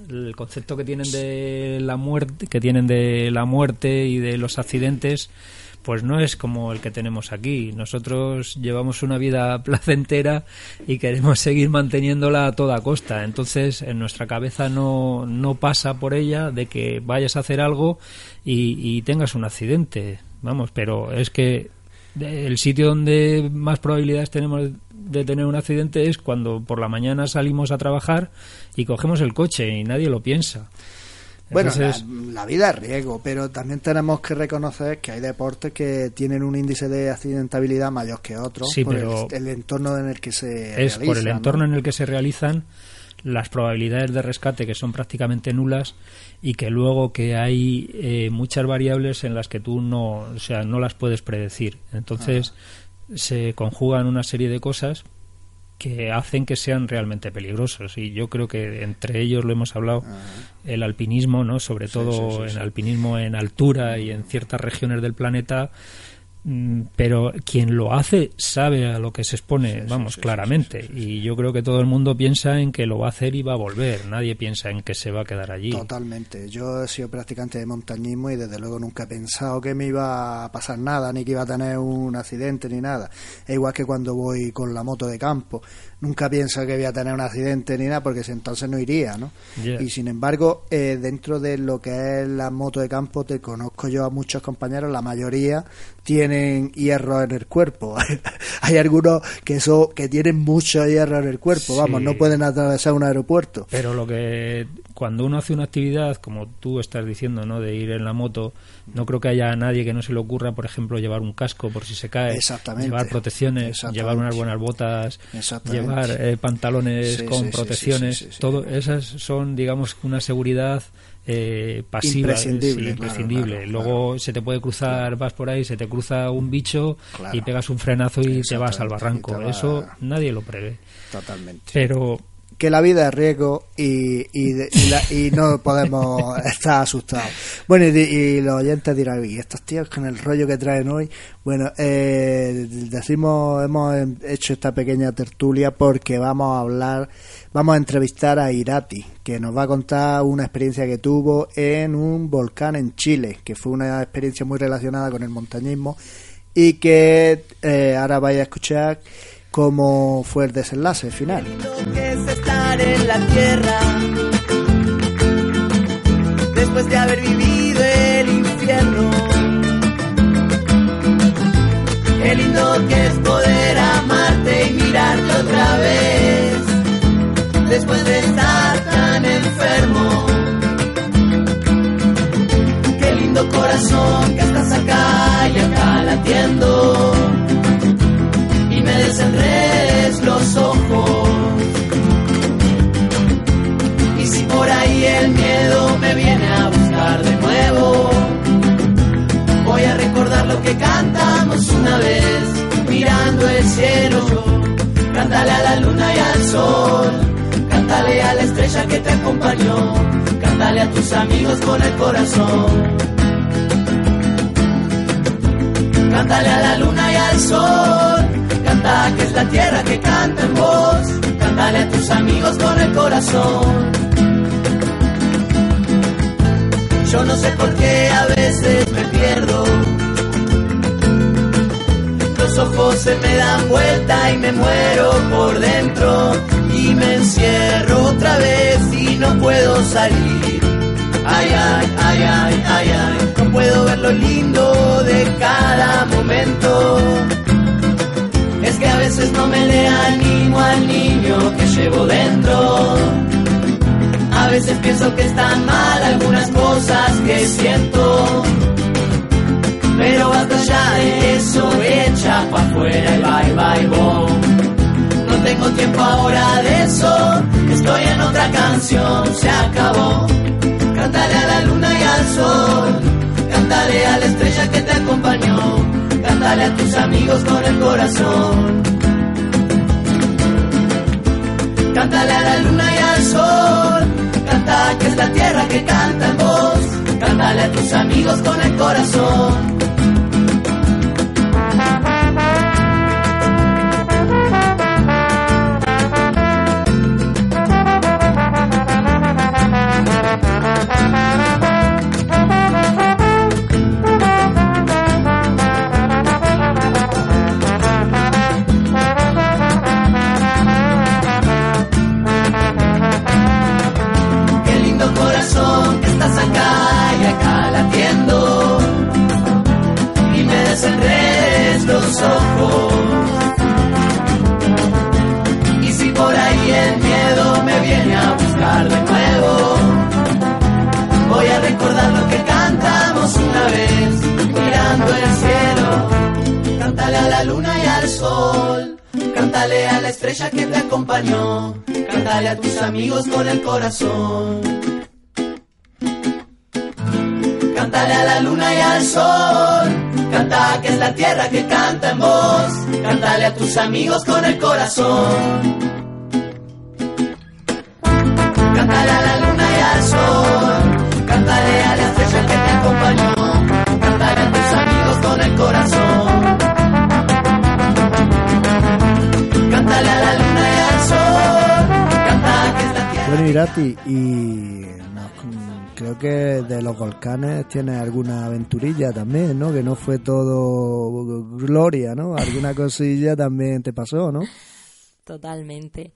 el concepto que tienen de la muerte, que tienen de la muerte y de los accidentes, pues no es como el que tenemos aquí. Nosotros llevamos una vida placentera y queremos seguir manteniéndola a toda costa. Entonces, en nuestra cabeza no, no pasa por ella de que vayas a hacer algo y, y tengas un accidente. Vamos, pero es que el sitio donde más probabilidades tenemos de tener un accidente es cuando por la mañana salimos a trabajar y cogemos el coche y nadie lo piensa. Bueno, la, la vida es riesgo, pero también tenemos que reconocer que hay deportes que tienen un índice de accidentabilidad mayor que otros Sí, por pero el, el entorno en el que se es por el entorno ¿no? en el que se realizan las probabilidades de rescate que son prácticamente nulas y que luego que hay eh, muchas variables en las que tú no, o sea, no las puedes predecir. Entonces se conjugan una serie de cosas que hacen que sean realmente peligrosos y yo creo que entre ellos lo hemos hablado el alpinismo no sobre todo en alpinismo en altura y en ciertas regiones del planeta pero quien lo hace sabe a lo que se expone, vamos, claramente. y yo creo que todo el mundo piensa en que lo va a hacer y va a volver. Nadie piensa en que se va a quedar allí. Totalmente. Yo he sido practicante de montañismo y desde luego nunca he pensado que me iba a pasar nada, ni que iba a tener un accidente, ni nada. Es igual que cuando voy con la moto de campo nunca pienso que voy a tener un accidente ni nada, porque entonces no iría, ¿no? Y sin embargo, eh, dentro de lo que es la moto de campo, te conozco yo a muchos compañeros, la mayoría tienen hierro en el cuerpo. Hay algunos que son, que tienen mucho hierro en el cuerpo, vamos, no pueden atravesar un aeropuerto. Pero lo que cuando uno hace una actividad, como tú estás diciendo, ¿no? De ir en la moto, no creo que haya nadie que no se le ocurra, por ejemplo, llevar un casco por si se cae, llevar protecciones, llevar unas buenas botas, llevar eh, pantalones con protecciones. todo esas son, digamos, una seguridad eh, pasiva, imprescindible. Luego se te puede cruzar, vas por ahí, se te cruza un bicho y pegas un frenazo y te vas al barranco. Eso nadie lo prevé. Totalmente. Pero que la vida es riesgo y, y, no podemos estar asustados. Bueno, y, los oyentes dirán, y estos tíos con el rollo que traen hoy, bueno, eh, decimos, hemos hecho esta pequeña tertulia porque vamos a hablar, vamos a entrevistar a Irati, que nos va a contar una experiencia que tuvo en un volcán en Chile, que fue una experiencia muy relacionada con el montañismo y que eh, ahora vais a escuchar cómo fue el desenlace final. Que es estar en la tierra después de haber vivido el infierno. Qué lindo que es poder amarte y mirarte otra vez después de estar tan enfermo. Qué lindo corazón que ojos. Y si por ahí el miedo me viene a buscar de nuevo, voy a recordar lo que cantamos una vez, mirando el cielo. Cántale a la luna y al sol, cántale a la estrella que te acompañó, cántale a tus amigos con el corazón. Cántale a la luna y al sol Que es la tierra que canta en voz. Cántale a tus amigos con el corazón. Yo no sé por qué a veces me pierdo. Los ojos se me dan vuelta y me muero por dentro. Y me encierro otra vez y no puedo salir. Ay, ay, ay, ay, ay, ay. No puedo ver lo lindo de cada momento veces no me le animo al niño que llevo dentro. A veces pienso que están mal algunas cosas que siento. Pero basta ya de eso, echa pa' afuera y bye bye boom. No tengo tiempo ahora de eso, estoy en otra canción, se acabó. Cántale a la luna y al sol, cántale a la estrella que te acompañó cántale a tus amigos con el corazón. Cántale a la luna y al sol, canta que es la tierra que canta en voz, cántale a tus amigos con el corazón. y me desenredes los ojos. Y si por ahí el miedo me viene a buscar de nuevo, voy a recordar lo que cantamos una vez, mirando el cielo. Cántale a la luna y al sol, cántale a la estrella que te acompañó, cántale a tus amigos con el corazón. Luna y al sol, canta que es la tierra que canta en voz, cántale a tus amigos con el corazón. Cántale a la luna y al sol, cántale a la estrella que te acompañó, cántale a tus amigos con el corazón. Cántale a la luna y al sol, canta que es la tierra. Bueno, Irati, y creo que de los volcanes tienes alguna aventurilla también, ¿no? Que no fue todo gloria, ¿no? Alguna cosilla también te pasó, ¿no? Totalmente.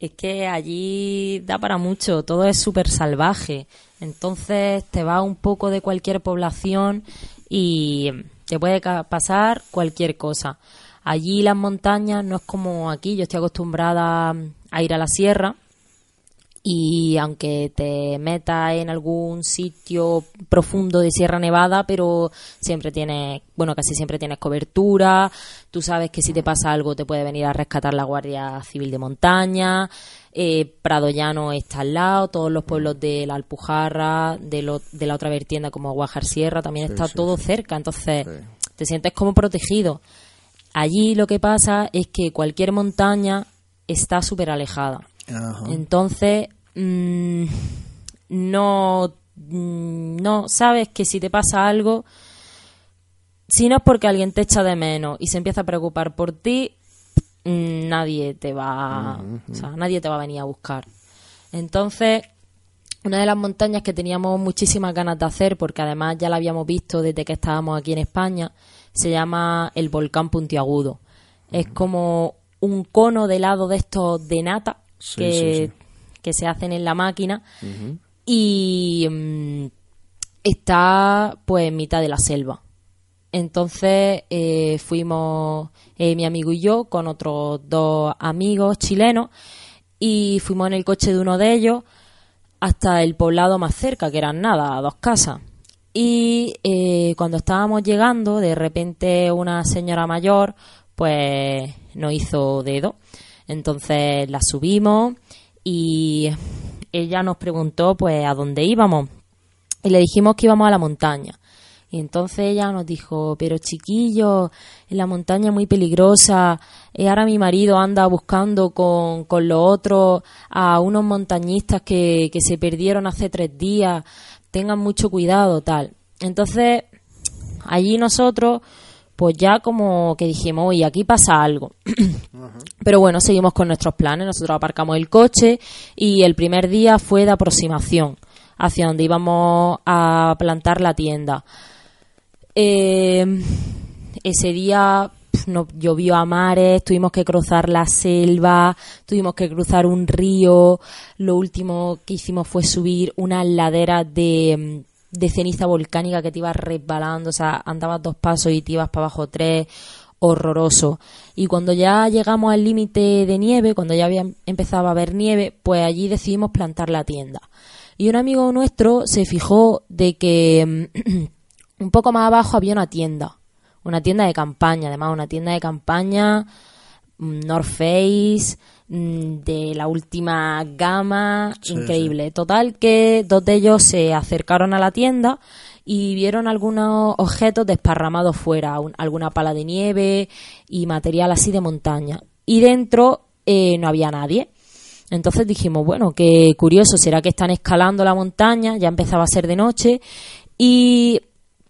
Es que allí da para mucho, todo es súper salvaje. Entonces te va un poco de cualquier población y te puede pasar cualquier cosa. Allí las montañas no es como aquí, yo estoy acostumbrada a ir a la sierra y aunque te metas en algún sitio profundo de Sierra Nevada, pero siempre tienes, bueno, casi siempre tienes cobertura, tú sabes que si te pasa algo te puede venir a rescatar la Guardia Civil de Montaña, eh, Prado Llano está al lado, todos los pueblos de la Alpujarra, de, lo- de la otra vertiente como Guajar Sierra, también está todo cerca, entonces te sientes como protegido. Allí lo que pasa es que cualquier montaña está súper alejada. Ajá. Entonces, mm, no, mm, no sabes que si te pasa algo, si no es porque alguien te echa de menos y se empieza a preocupar por ti, mm, nadie te va, o sea, nadie te va a venir a buscar. Entonces, una de las montañas que teníamos muchísimas ganas de hacer, porque además ya la habíamos visto desde que estábamos aquí en España, se llama el volcán Puntiagudo. Es como un cono de helado de estos de nata Sí, que, sí, sí. que se hacen en la máquina y mm, está pues en mitad de la selva. Entonces eh, fuimos eh, mi amigo y yo con otros dos amigos chilenos y fuimos en el coche de uno de ellos hasta el poblado más cerca, que eran nada, dos casas. Y eh, cuando estábamos llegando, de repente una señora mayor, pues nos hizo dedo. Entonces la subimos y ella nos preguntó, pues, a dónde íbamos. Y le dijimos que íbamos a la montaña. Y entonces ella nos dijo, pero chiquillo, en la montaña es muy peligrosa. Eh, ahora mi marido anda buscando con, con los otros a unos montañistas que, que se perdieron hace tres días. Tengan mucho cuidado, tal. Entonces, allí nosotros, pues ya como que dijimos, oye, aquí pasa algo. Pero bueno, seguimos con nuestros planes. Nosotros aparcamos el coche y el primer día fue de aproximación hacia donde íbamos a plantar la tienda. Eh, ese día no, llovió a mares, tuvimos que cruzar la selva, tuvimos que cruzar un río. Lo último que hicimos fue subir una ladera de, mm, de ceniza volcánica que te ibas resbalando, o sea, andabas dos pasos y te ibas para abajo tres horroroso. Y cuando ya llegamos al límite de nieve, cuando ya había empezado a haber nieve, pues allí decidimos plantar la tienda. Y un amigo nuestro se fijó de que mm, un poco más abajo había una tienda, una tienda de campaña, además una tienda de campaña mm, North Face, de la última gama, increíble. Total que dos de ellos se acercaron a la tienda y vieron algunos objetos desparramados fuera, un- alguna pala de nieve y material así de montaña. Y dentro eh, no había nadie. Entonces dijimos, bueno, qué curioso, será que están escalando la montaña, ya empezaba a ser de noche y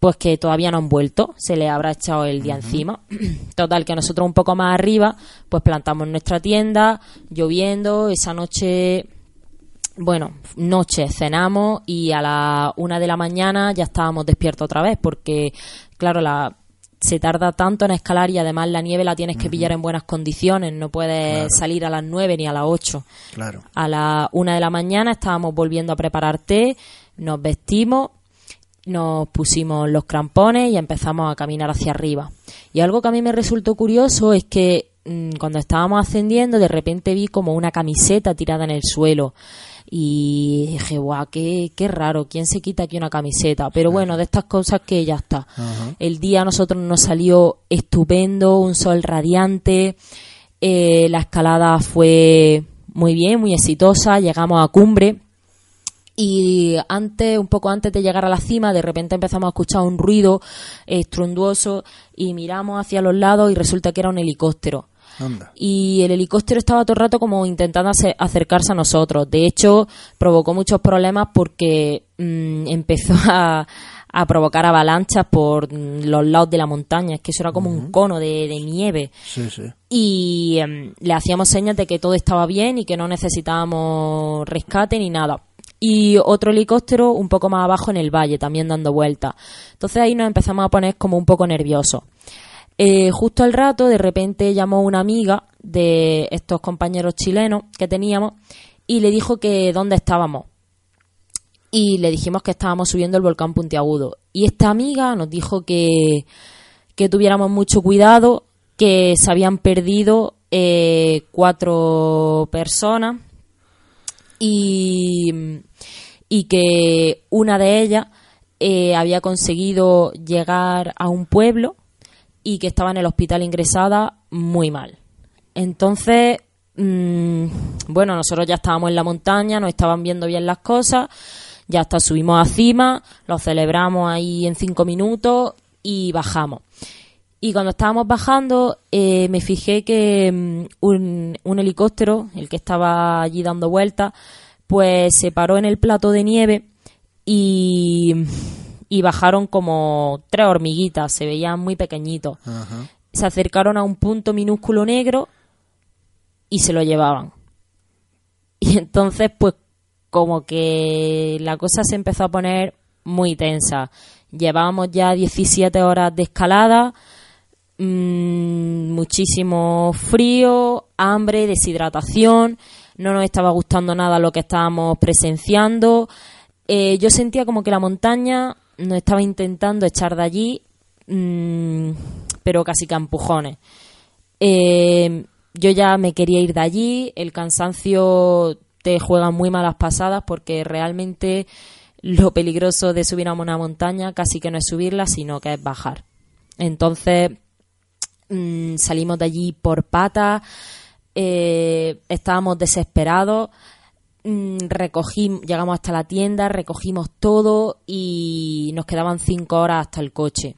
pues que todavía no han vuelto, se le habrá echado el día encima. Total, que nosotros un poco más arriba, pues plantamos nuestra tienda, lloviendo, esa noche, bueno, noche cenamos y a la una de la mañana ya estábamos despiertos otra vez, porque, claro, la se tarda tanto en escalar y además la nieve la tienes que pillar en buenas condiciones, no puedes salir a las nueve ni a las ocho. Claro. A la una de la mañana estábamos volviendo a preparar té, nos vestimos, nos pusimos los crampones y empezamos a caminar hacia arriba. Y algo que a mí me resultó curioso es que mm, cuando estábamos ascendiendo, de repente vi como una camiseta tirada en el suelo. Y dije, guau, qué, qué raro, ¿quién se quita aquí una camiseta? Pero bueno, de estas cosas que ya está. El día a nosotros nos salió estupendo, un sol radiante, Eh, la escalada fue muy bien, muy exitosa, llegamos a cumbre y antes, un poco antes de llegar a la cima, de repente empezamos a escuchar un ruido estruendoso y miramos hacia los lados y resulta que era un helicóptero. Anda. Y el helicóptero estaba todo el rato como intentando ace- acercarse a nosotros. De hecho, provocó muchos problemas porque mm, empezó a, a provocar avalanchas por mm, los lados de la montaña. Es que eso era como un cono de, de nieve Sí, sí. y em, le hacíamos señas de que todo estaba bien y que no necesitábamos rescate ni nada. Y otro helicóptero un poco más abajo en el valle, también dando vueltas. Entonces ahí nos empezamos a poner como un poco nerviosos. Eh, justo al rato, de repente llamó una amiga de estos compañeros chilenos que teníamos y le dijo que dónde estábamos. Y le dijimos que estábamos subiendo el volcán Puntiagudo. Y esta amiga nos dijo que, que tuviéramos mucho cuidado, que se habían perdido eh, cuatro personas y, y que una de ellas eh, había conseguido llegar a un pueblo y que estaba en el hospital ingresada muy mal. Entonces, mm, bueno, nosotros ya estábamos en la montaña, nos estaban viendo bien las cosas, ya hasta subimos a cima, lo celebramos ahí en cinco minutos y bajamos. Y cuando estábamos bajando, eh, me fijé que mm, un, un helicóptero, el que estaba allí dando vueltas, pues se paró en el plato de nieve y, y bajaron como tres hormiguitas, se veían muy pequeñitos. Se acercaron a un punto minúsculo negro y se lo llevaban. Y entonces, pues, como que la cosa se empezó a poner muy tensa. Llevábamos ya 17 horas de escalada, mm, muchísimo frío, hambre, deshidratación, no nos estaba gustando nada lo que estábamos presenciando. Eh, yo sentía como que la montaña nos estaba intentando echar de allí, mm, pero casi que empujones. Eh, yo ya me quería ir de allí, el cansancio te juega muy malas pasadas porque realmente lo peligroso de subir a una montaña casi que no es subirla, sino que es bajar. Entonces mm, salimos de allí por patas, eh, estábamos desesperados, mm, recogimos, llegamos hasta la tienda, recogimos todo y nos quedaban cinco horas hasta el coche.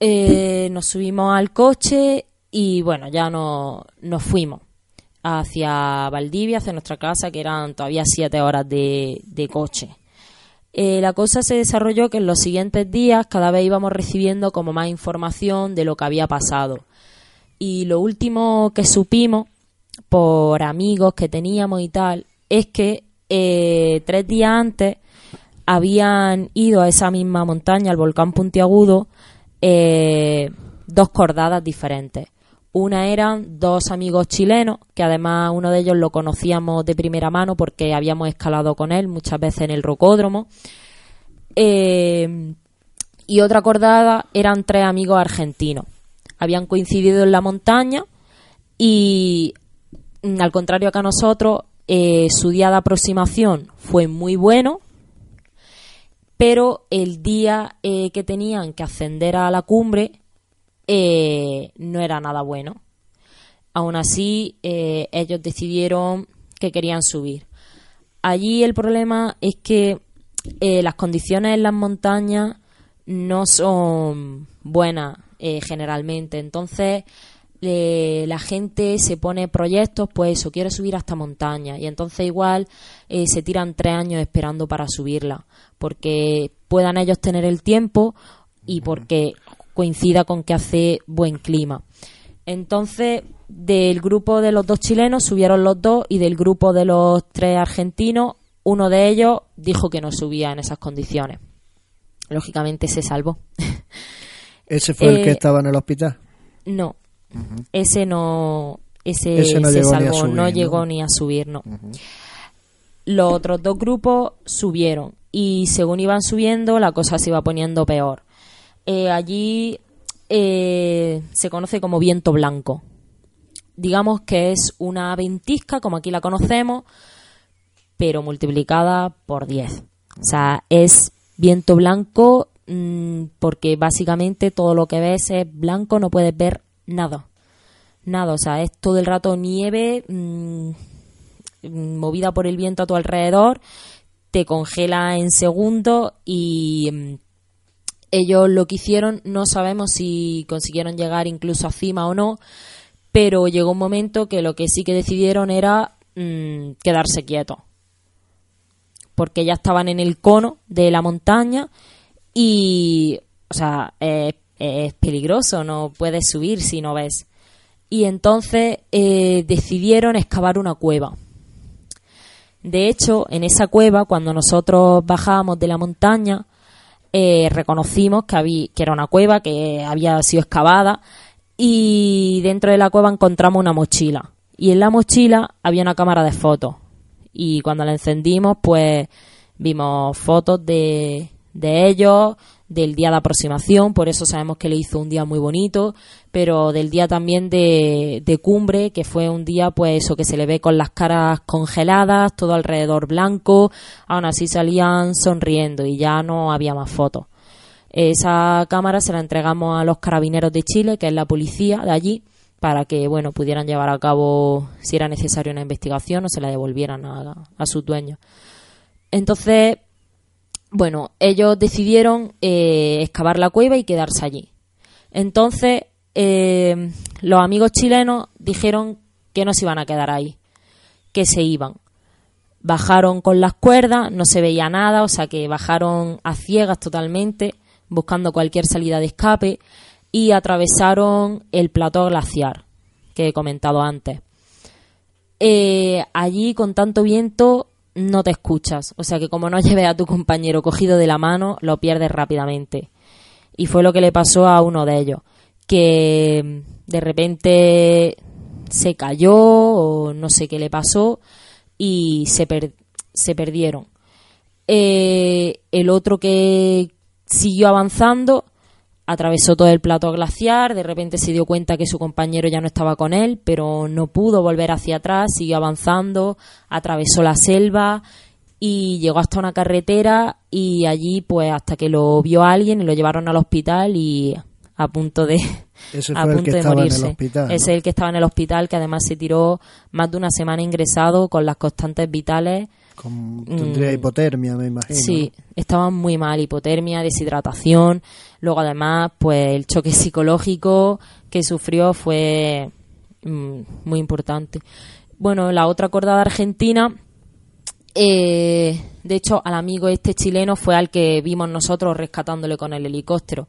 Eh, nos subimos al coche y bueno, ya no, nos fuimos hacia Valdivia, hacia nuestra casa, que eran todavía siete horas de, de coche. Eh, la cosa se desarrolló que en los siguientes días cada vez íbamos recibiendo como más información de lo que había pasado. Y lo último que supimos por amigos que teníamos y tal es que eh, tres días antes habían ido a esa misma montaña, al volcán Puntiagudo, eh, dos cordadas diferentes. Una eran dos amigos chilenos, que además uno de ellos lo conocíamos de primera mano porque habíamos escalado con él muchas veces en el rocódromo. Eh, y otra cordada eran tres amigos argentinos. Habían coincidido en la montaña y, mm, al contrario que a nosotros, eh, su día de aproximación fue muy bueno, pero el día eh, que tenían que ascender a la cumbre eh, no era nada bueno. Aún así, eh, ellos decidieron que querían subir. Allí el problema es que eh, las condiciones en las montañas no son buenas eh, generalmente. Entonces, la gente se pone proyectos, pues eso, quiero subir a esta montaña. Y entonces igual eh, se tiran tres años esperando para subirla. Porque puedan ellos tener el tiempo y porque coincida con que hace buen clima. Entonces, del grupo de los dos chilenos subieron los dos y del grupo de los tres argentinos, uno de ellos dijo que no subía en esas condiciones. Lógicamente se salvó. ¿Ese fue el que Eh, estaba en el hospital? No, ese no, ese, Ese no se llegó ni a salvó, subir, no ¿no? llegó ni a subir, no. Los otros dos grupos subieron y según iban subiendo la cosa se iba poniendo peor. Eh, allí eh, se conoce como viento blanco. Digamos que es una ventisca, como aquí la conocemos, pero multiplicada por 10. O sea, es viento blanco mm, porque básicamente todo lo que ves es blanco, no puedes ver nada. nada, o sea, es todo el rato nieve mm, movida por el viento a tu alrededor, te congela en segundos y mm, ellos lo que hicieron, no sabemos si consiguieron llegar incluso a cima o no, pero llegó un momento que lo que sí que decidieron era mm, quedarse quietos, porque ya estaban en el cono de la montaña y, o sea, es, peligroso, no puedes subir si no ves. Y entonces eh, decidieron excavar una cueva. De hecho, en esa cueva, cuando nosotros bajábamos de la montaña, eh, reconocimos que, había, que era una cueva que había sido excavada y dentro de la cueva encontramos una mochila. Y en la mochila había una cámara de fotos. Y cuando la encendimos, pues vimos fotos de, de ellos, del día de aproximación, por eso sabemos que le hizo un día muy bonito, pero del día también de, de cumbre, que fue un día, pues eso, que se le ve con las caras congeladas, todo alrededor blanco, aún así salían sonriendo y ya no había más fotos. Esa cámara se la entregamos a los carabineros de Chile, que es la policía de allí, para que bueno pudieran llevar a cabo si era necesario una investigación o se la devolvieran a, a sus dueños. Entonces, bueno, ellos decidieron eh, excavar la cueva y quedarse allí. Entonces, eh, los amigos chilenos dijeron que no se iban a quedar ahí, que se iban. Bajaron con las cuerdas, no se veía nada, o sea que bajaron a ciegas totalmente, buscando cualquier salida de escape, y atravesaron el plató glaciar que he comentado antes. Eh, allí, con tanto viento, no te escuchas. O sea que como no lleves a tu compañero cogido de la mano, lo pierdes rápidamente. Y fue lo que le pasó a uno de ellos, que de repente se cayó o no sé qué le pasó y se, se perdieron. Eh, el otro que siguió avanzando atravesó todo el plato glaciar, de repente se dio cuenta que su compañero ya no estaba con él, pero no pudo volver hacia atrás, siguió avanzando, atravesó la selva y llegó hasta una carretera y allí pues hasta que lo vio alguien y lo llevaron al hospital y a punto de a punto de morirse. Es el que estaba en el hospital que además se tiró más de una semana ingresado con las constantes vitales tendría mm. hipotermia, me imagino. Sí, estaba muy mal, hipotermia, deshidratación. Luego, además, pues el choque psicológico que sufrió fue mm, muy importante. Bueno, la otra acordada argentina, eh, de hecho, al amigo este chileno fue al que vimos nosotros rescatándole con el helicóptero.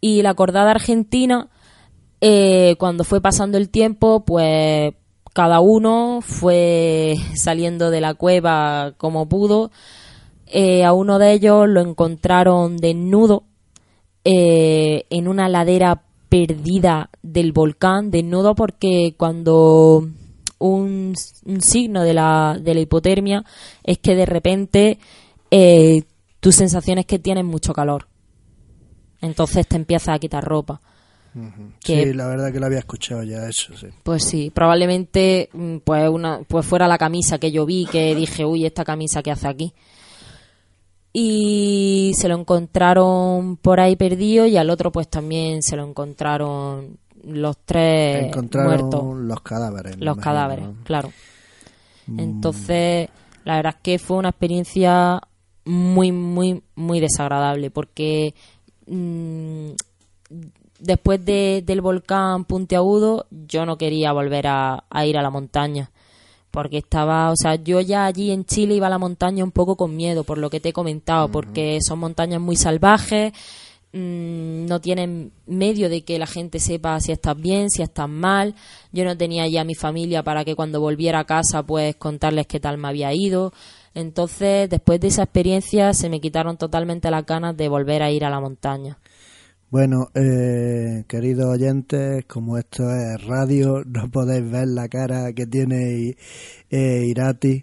Y la acordada argentina, eh, cuando fue pasando el tiempo, pues cada uno fue saliendo de la cueva como pudo. Eh, a uno de ellos lo encontraron desnudo eh, en una ladera perdida del volcán, desnudo porque cuando un, signo de la, de la, hipotermia es que de repente eh, tu sensación es que tienes mucho calor. Entonces te empiezas a quitar ropa sí, la verdad que lo había escuchado ya eso, sí. Pues sí, probablemente mm, pues una pues fuera la camisa que yo vi que dije, "Uy, esta camisa que hace aquí." Y se lo encontraron por ahí perdido y al otro pues también se lo encontraron los tres muertos. los cadáveres. Los cadáveres, claro. Mm. Entonces, la verdad es que fue una experiencia muy, muy, muy desagradable porque mmm, después de, del volcán puntiagudo, yo no quería volver a, ir a la montaña. Porque estaba, o sea, yo ya allí en Chile iba a la montaña un poco con miedo, por lo que te he comentado, porque son montañas muy salvajes, mm, no tienen medio de que la gente sepa si estás bien, si estás mal. Yo no tenía ya mi familia para que cuando volviera a casa, pues contarles qué tal me había ido. Entonces, después de esa experiencia, se me quitaron totalmente las ganas de volver a ir a la montaña. Bueno, eh, queridos oyentes, como esto es radio, no podéis ver la cara que tiene eh, Irati,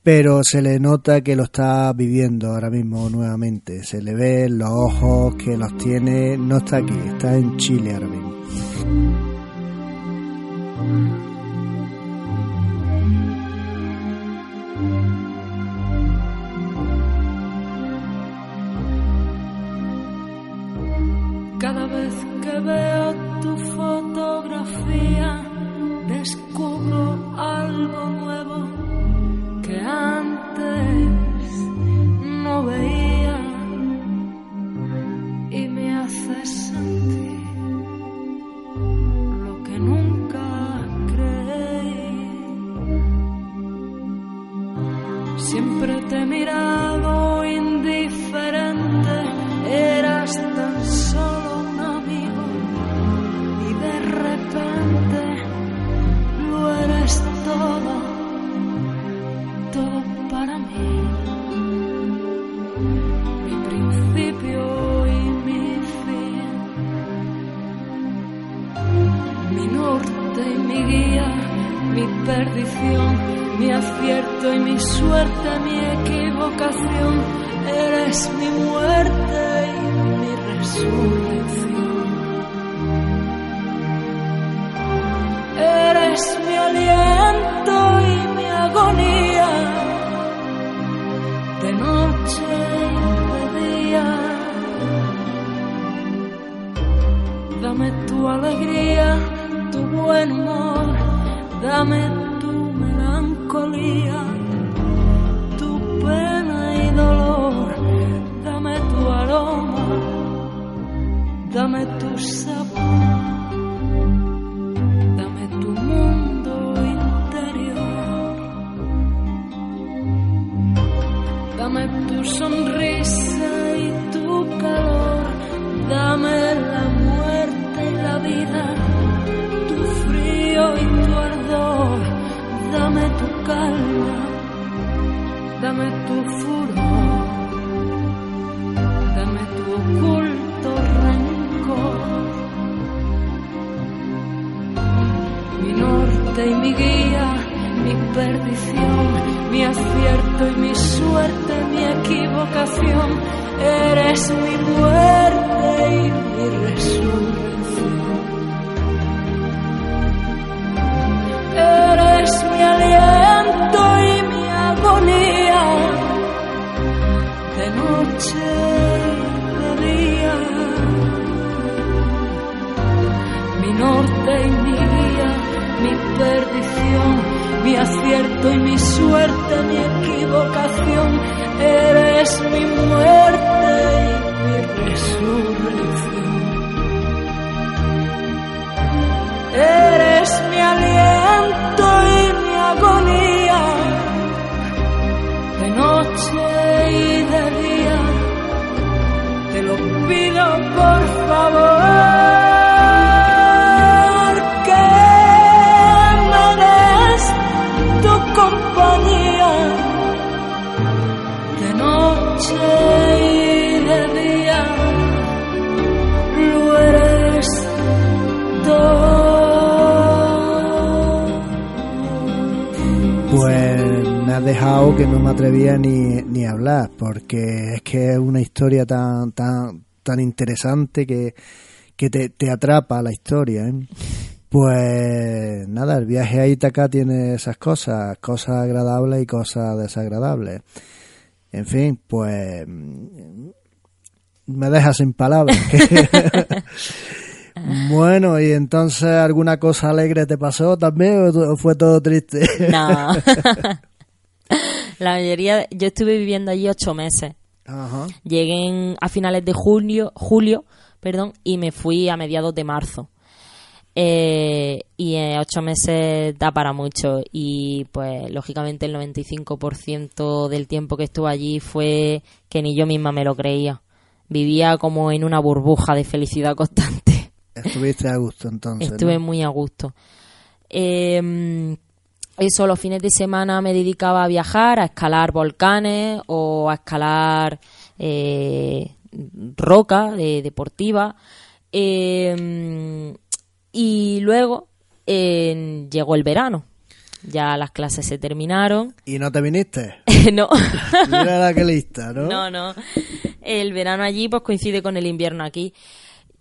pero se le nota que lo está viviendo ahora mismo nuevamente. Se le ve los ojos que los tiene, no está aquí, está en Chile ahora mismo. De noche dejado que no me atrevía ni, ni a hablar, porque es que es una historia tan, tan, tan interesante que, que te, te atrapa la historia. ¿eh? Pues nada, el viaje a Ítaca tiene esas cosas, cosas agradables y cosas desagradables. En fin, pues mm, me deja sin palabras. bueno, y entonces alguna cosa alegre te pasó también o fue todo triste? No. La mayoría, yo estuve viviendo allí ocho meses. Ajá. Llegué en- a finales de julio, julio, perdón, y me fui a mediados de marzo. Eh, y en ocho meses da para mucho y pues lógicamente el 95% del tiempo que estuve allí fue que ni yo misma me lo creía. Vivía como en una burbuja de felicidad constante. Estuviste a gusto entonces. ¿no? Estuve muy a gusto. Eh, eso, los fines de semana me dedicaba a viajar, a escalar volcanes o a escalar eh, roca de, deportiva. Eh, y luego eh, llegó el verano. Ya las clases se terminaron. ¿Y no te viniste? no. Mira la que lista, ¿no? No, no. El verano allí pues coincide con el invierno aquí.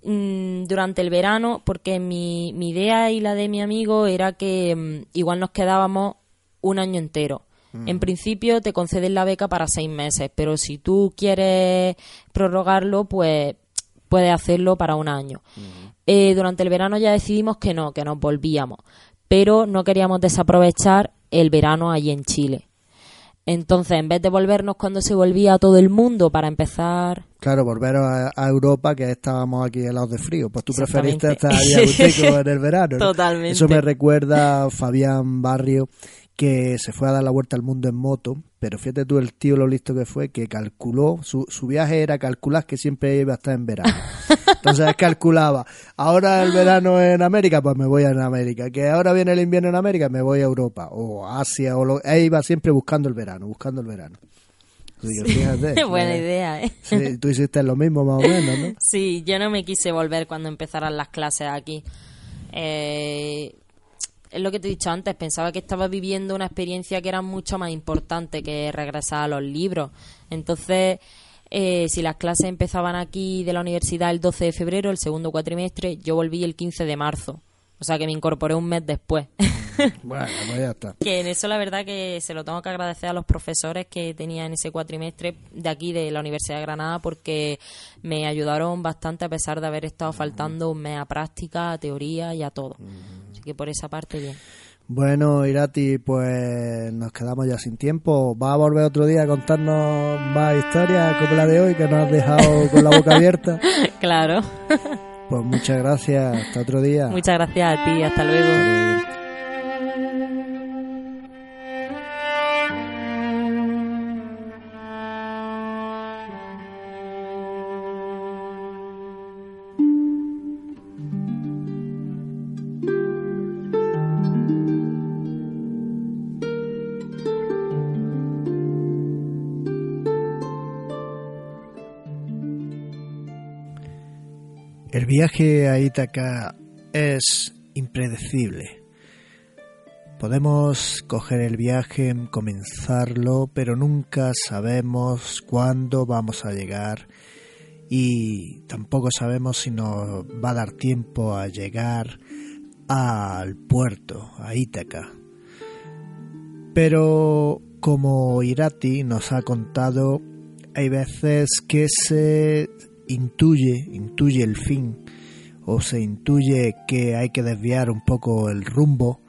Mm, Durante el verano, porque mi, mi idea y la de mi amigo era que mm, igual nos quedábamos un año entero. En principio te conceden la beca para seis meses, pero si tú quieres prorrogarlo, pues puedes hacerlo para un año. Eh, durante el verano ya decidimos que no, que nos volvíamos. pero no queríamos desaprovechar el verano allí en Chile. Entonces, en vez de volvernos cuando se volvía a todo el mundo para empezar Claro, volveros a, a Europa, que estábamos aquí helados de frío. Pues tú preferiste estar ahí a en el verano. ¿no? Totalmente. Eso me recuerda a Fabián Barrio, que se fue a dar la vuelta al mundo en moto, pero fíjate tú el tío lo listo que fue, que calculó, su, su viaje era calcular que siempre iba a estar en verano. Entonces calculaba, ahora el verano en América, pues me voy a América, que ahora viene el invierno en América, me voy a Europa, o Asia, o lo, e iba siempre buscando el verano, buscando el verano. Digo, fíjate, Buena eh, idea, ¿eh? sí, tú hiciste lo mismo más o menos, ¿no? Sí, yo no me quise volver cuando empezaran las clases aquí. Eh, es lo que te he dicho antes, pensaba que estaba viviendo una experiencia que era mucho más importante que regresar a los libros. Entonces, eh, si las clases empezaban aquí de la universidad el 12 de febrero, el segundo cuatrimestre, yo volví el 15 de marzo. O sea que me incorporé un mes después. Bueno, pues ya está. que en eso la verdad que se lo tengo que agradecer a los profesores que tenía en ese cuatrimestre de aquí de la Universidad de Granada porque me ayudaron bastante a pesar de haber estado faltando un mes a práctica, a teoría y a todo. Que por esa parte bien. Bueno, Irati, pues nos quedamos ya sin tiempo. ¿Va a volver otro día a contarnos más historias como la de hoy que nos has dejado con la boca abierta? claro. Pues muchas gracias. Hasta otro día. Muchas gracias a ti. Hasta luego. Viaje a Ítaca es impredecible. Podemos coger el viaje, comenzarlo, pero nunca sabemos cuándo vamos a llegar y tampoco sabemos si nos va a dar tiempo a llegar al puerto, a Ítaca. Pero como Irati nos ha contado, hay veces que se intuye, intuye el fin o se intuye que hay que desviar un poco el rumbo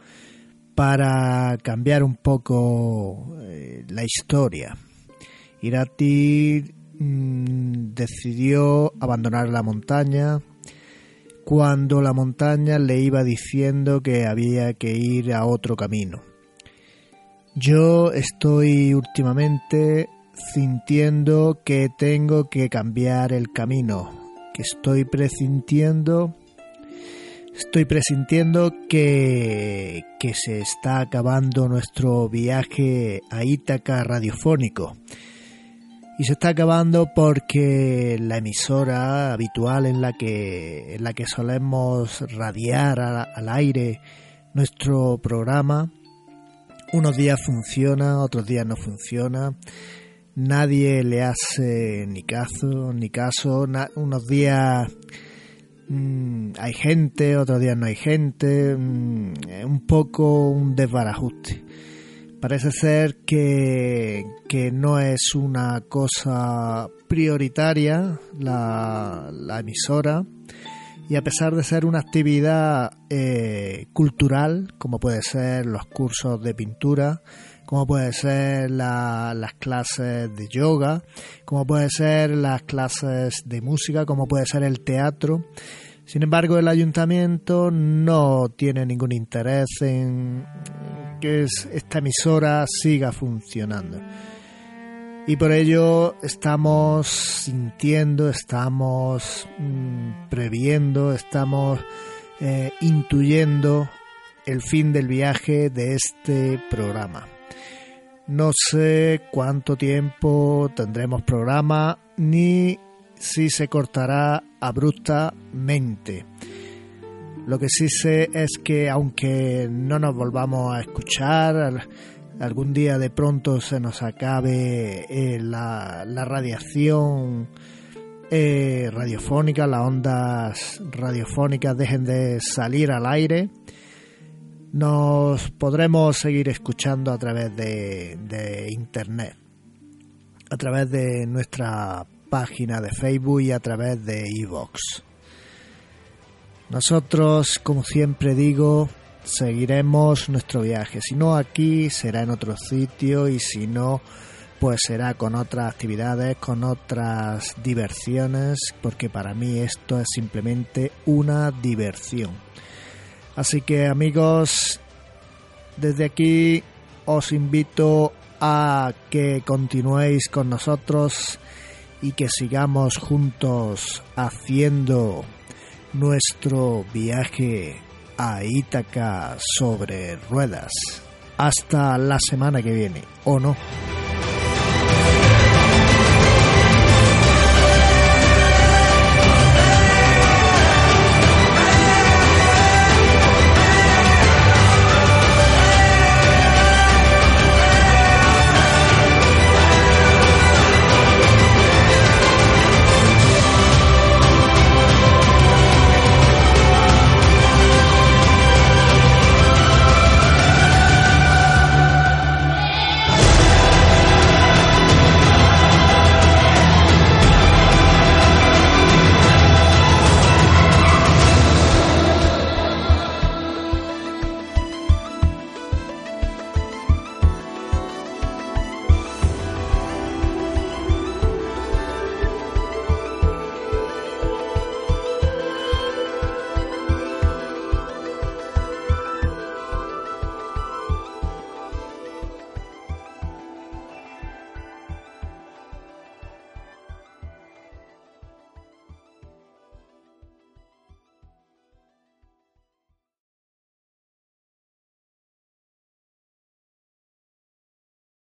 para cambiar un poco eh, la historia. Irati mm, decidió abandonar la montaña cuando la montaña le iba diciendo que había que ir a otro camino. Yo estoy últimamente sintiendo que tengo que cambiar el camino, que estoy presintiendo estoy presintiendo que, que se está acabando nuestro viaje a Ítaca radiofónico. Y se está acabando porque la emisora habitual en la que, en la que solemos radiar al, al aire nuestro programa, unos días funciona, otros días no funciona nadie le hace ni caso, ni caso. Unos días mmm, hay gente, otros días no hay gente. Mmm, un poco un desbarajuste. Parece ser que, que no es una cosa prioritaria la, la emisora y a pesar de ser una actividad eh, cultural, como puede ser los cursos de pintura, como puede ser la, las clases de yoga, como puede ser las clases de música, como puede ser el teatro. Sin embargo, el ayuntamiento no tiene ningún interés en que esta emisora siga funcionando. Y por ello estamos sintiendo, estamos mmm, previendo, estamos eh, intuyendo el fin del viaje de este programa. No sé cuánto tiempo tendremos programa ni si se cortará abruptamente. Lo que sí sé es que aunque no nos volvamos a escuchar, algún día de pronto se nos acabe eh, la, la, radiación eh, radiofónica, las ondas radiofónicas dejen de salir al aire, nos podremos seguir escuchando a través de, internet, a través de nuestra página de Facebook y a través de iVoox. Nosotros, como siempre digo, seguiremos nuestro viaje. Si no aquí, será en otro sitio y si no, pues será con otras actividades, con otras diversiones, porque para mí esto es simplemente una diversión. Así que amigos, desde aquí os invito a que continuéis con nosotros y que sigamos juntos haciendo nuestro viaje a Ítaca sobre ruedas. Hasta la semana que viene, ¿o no?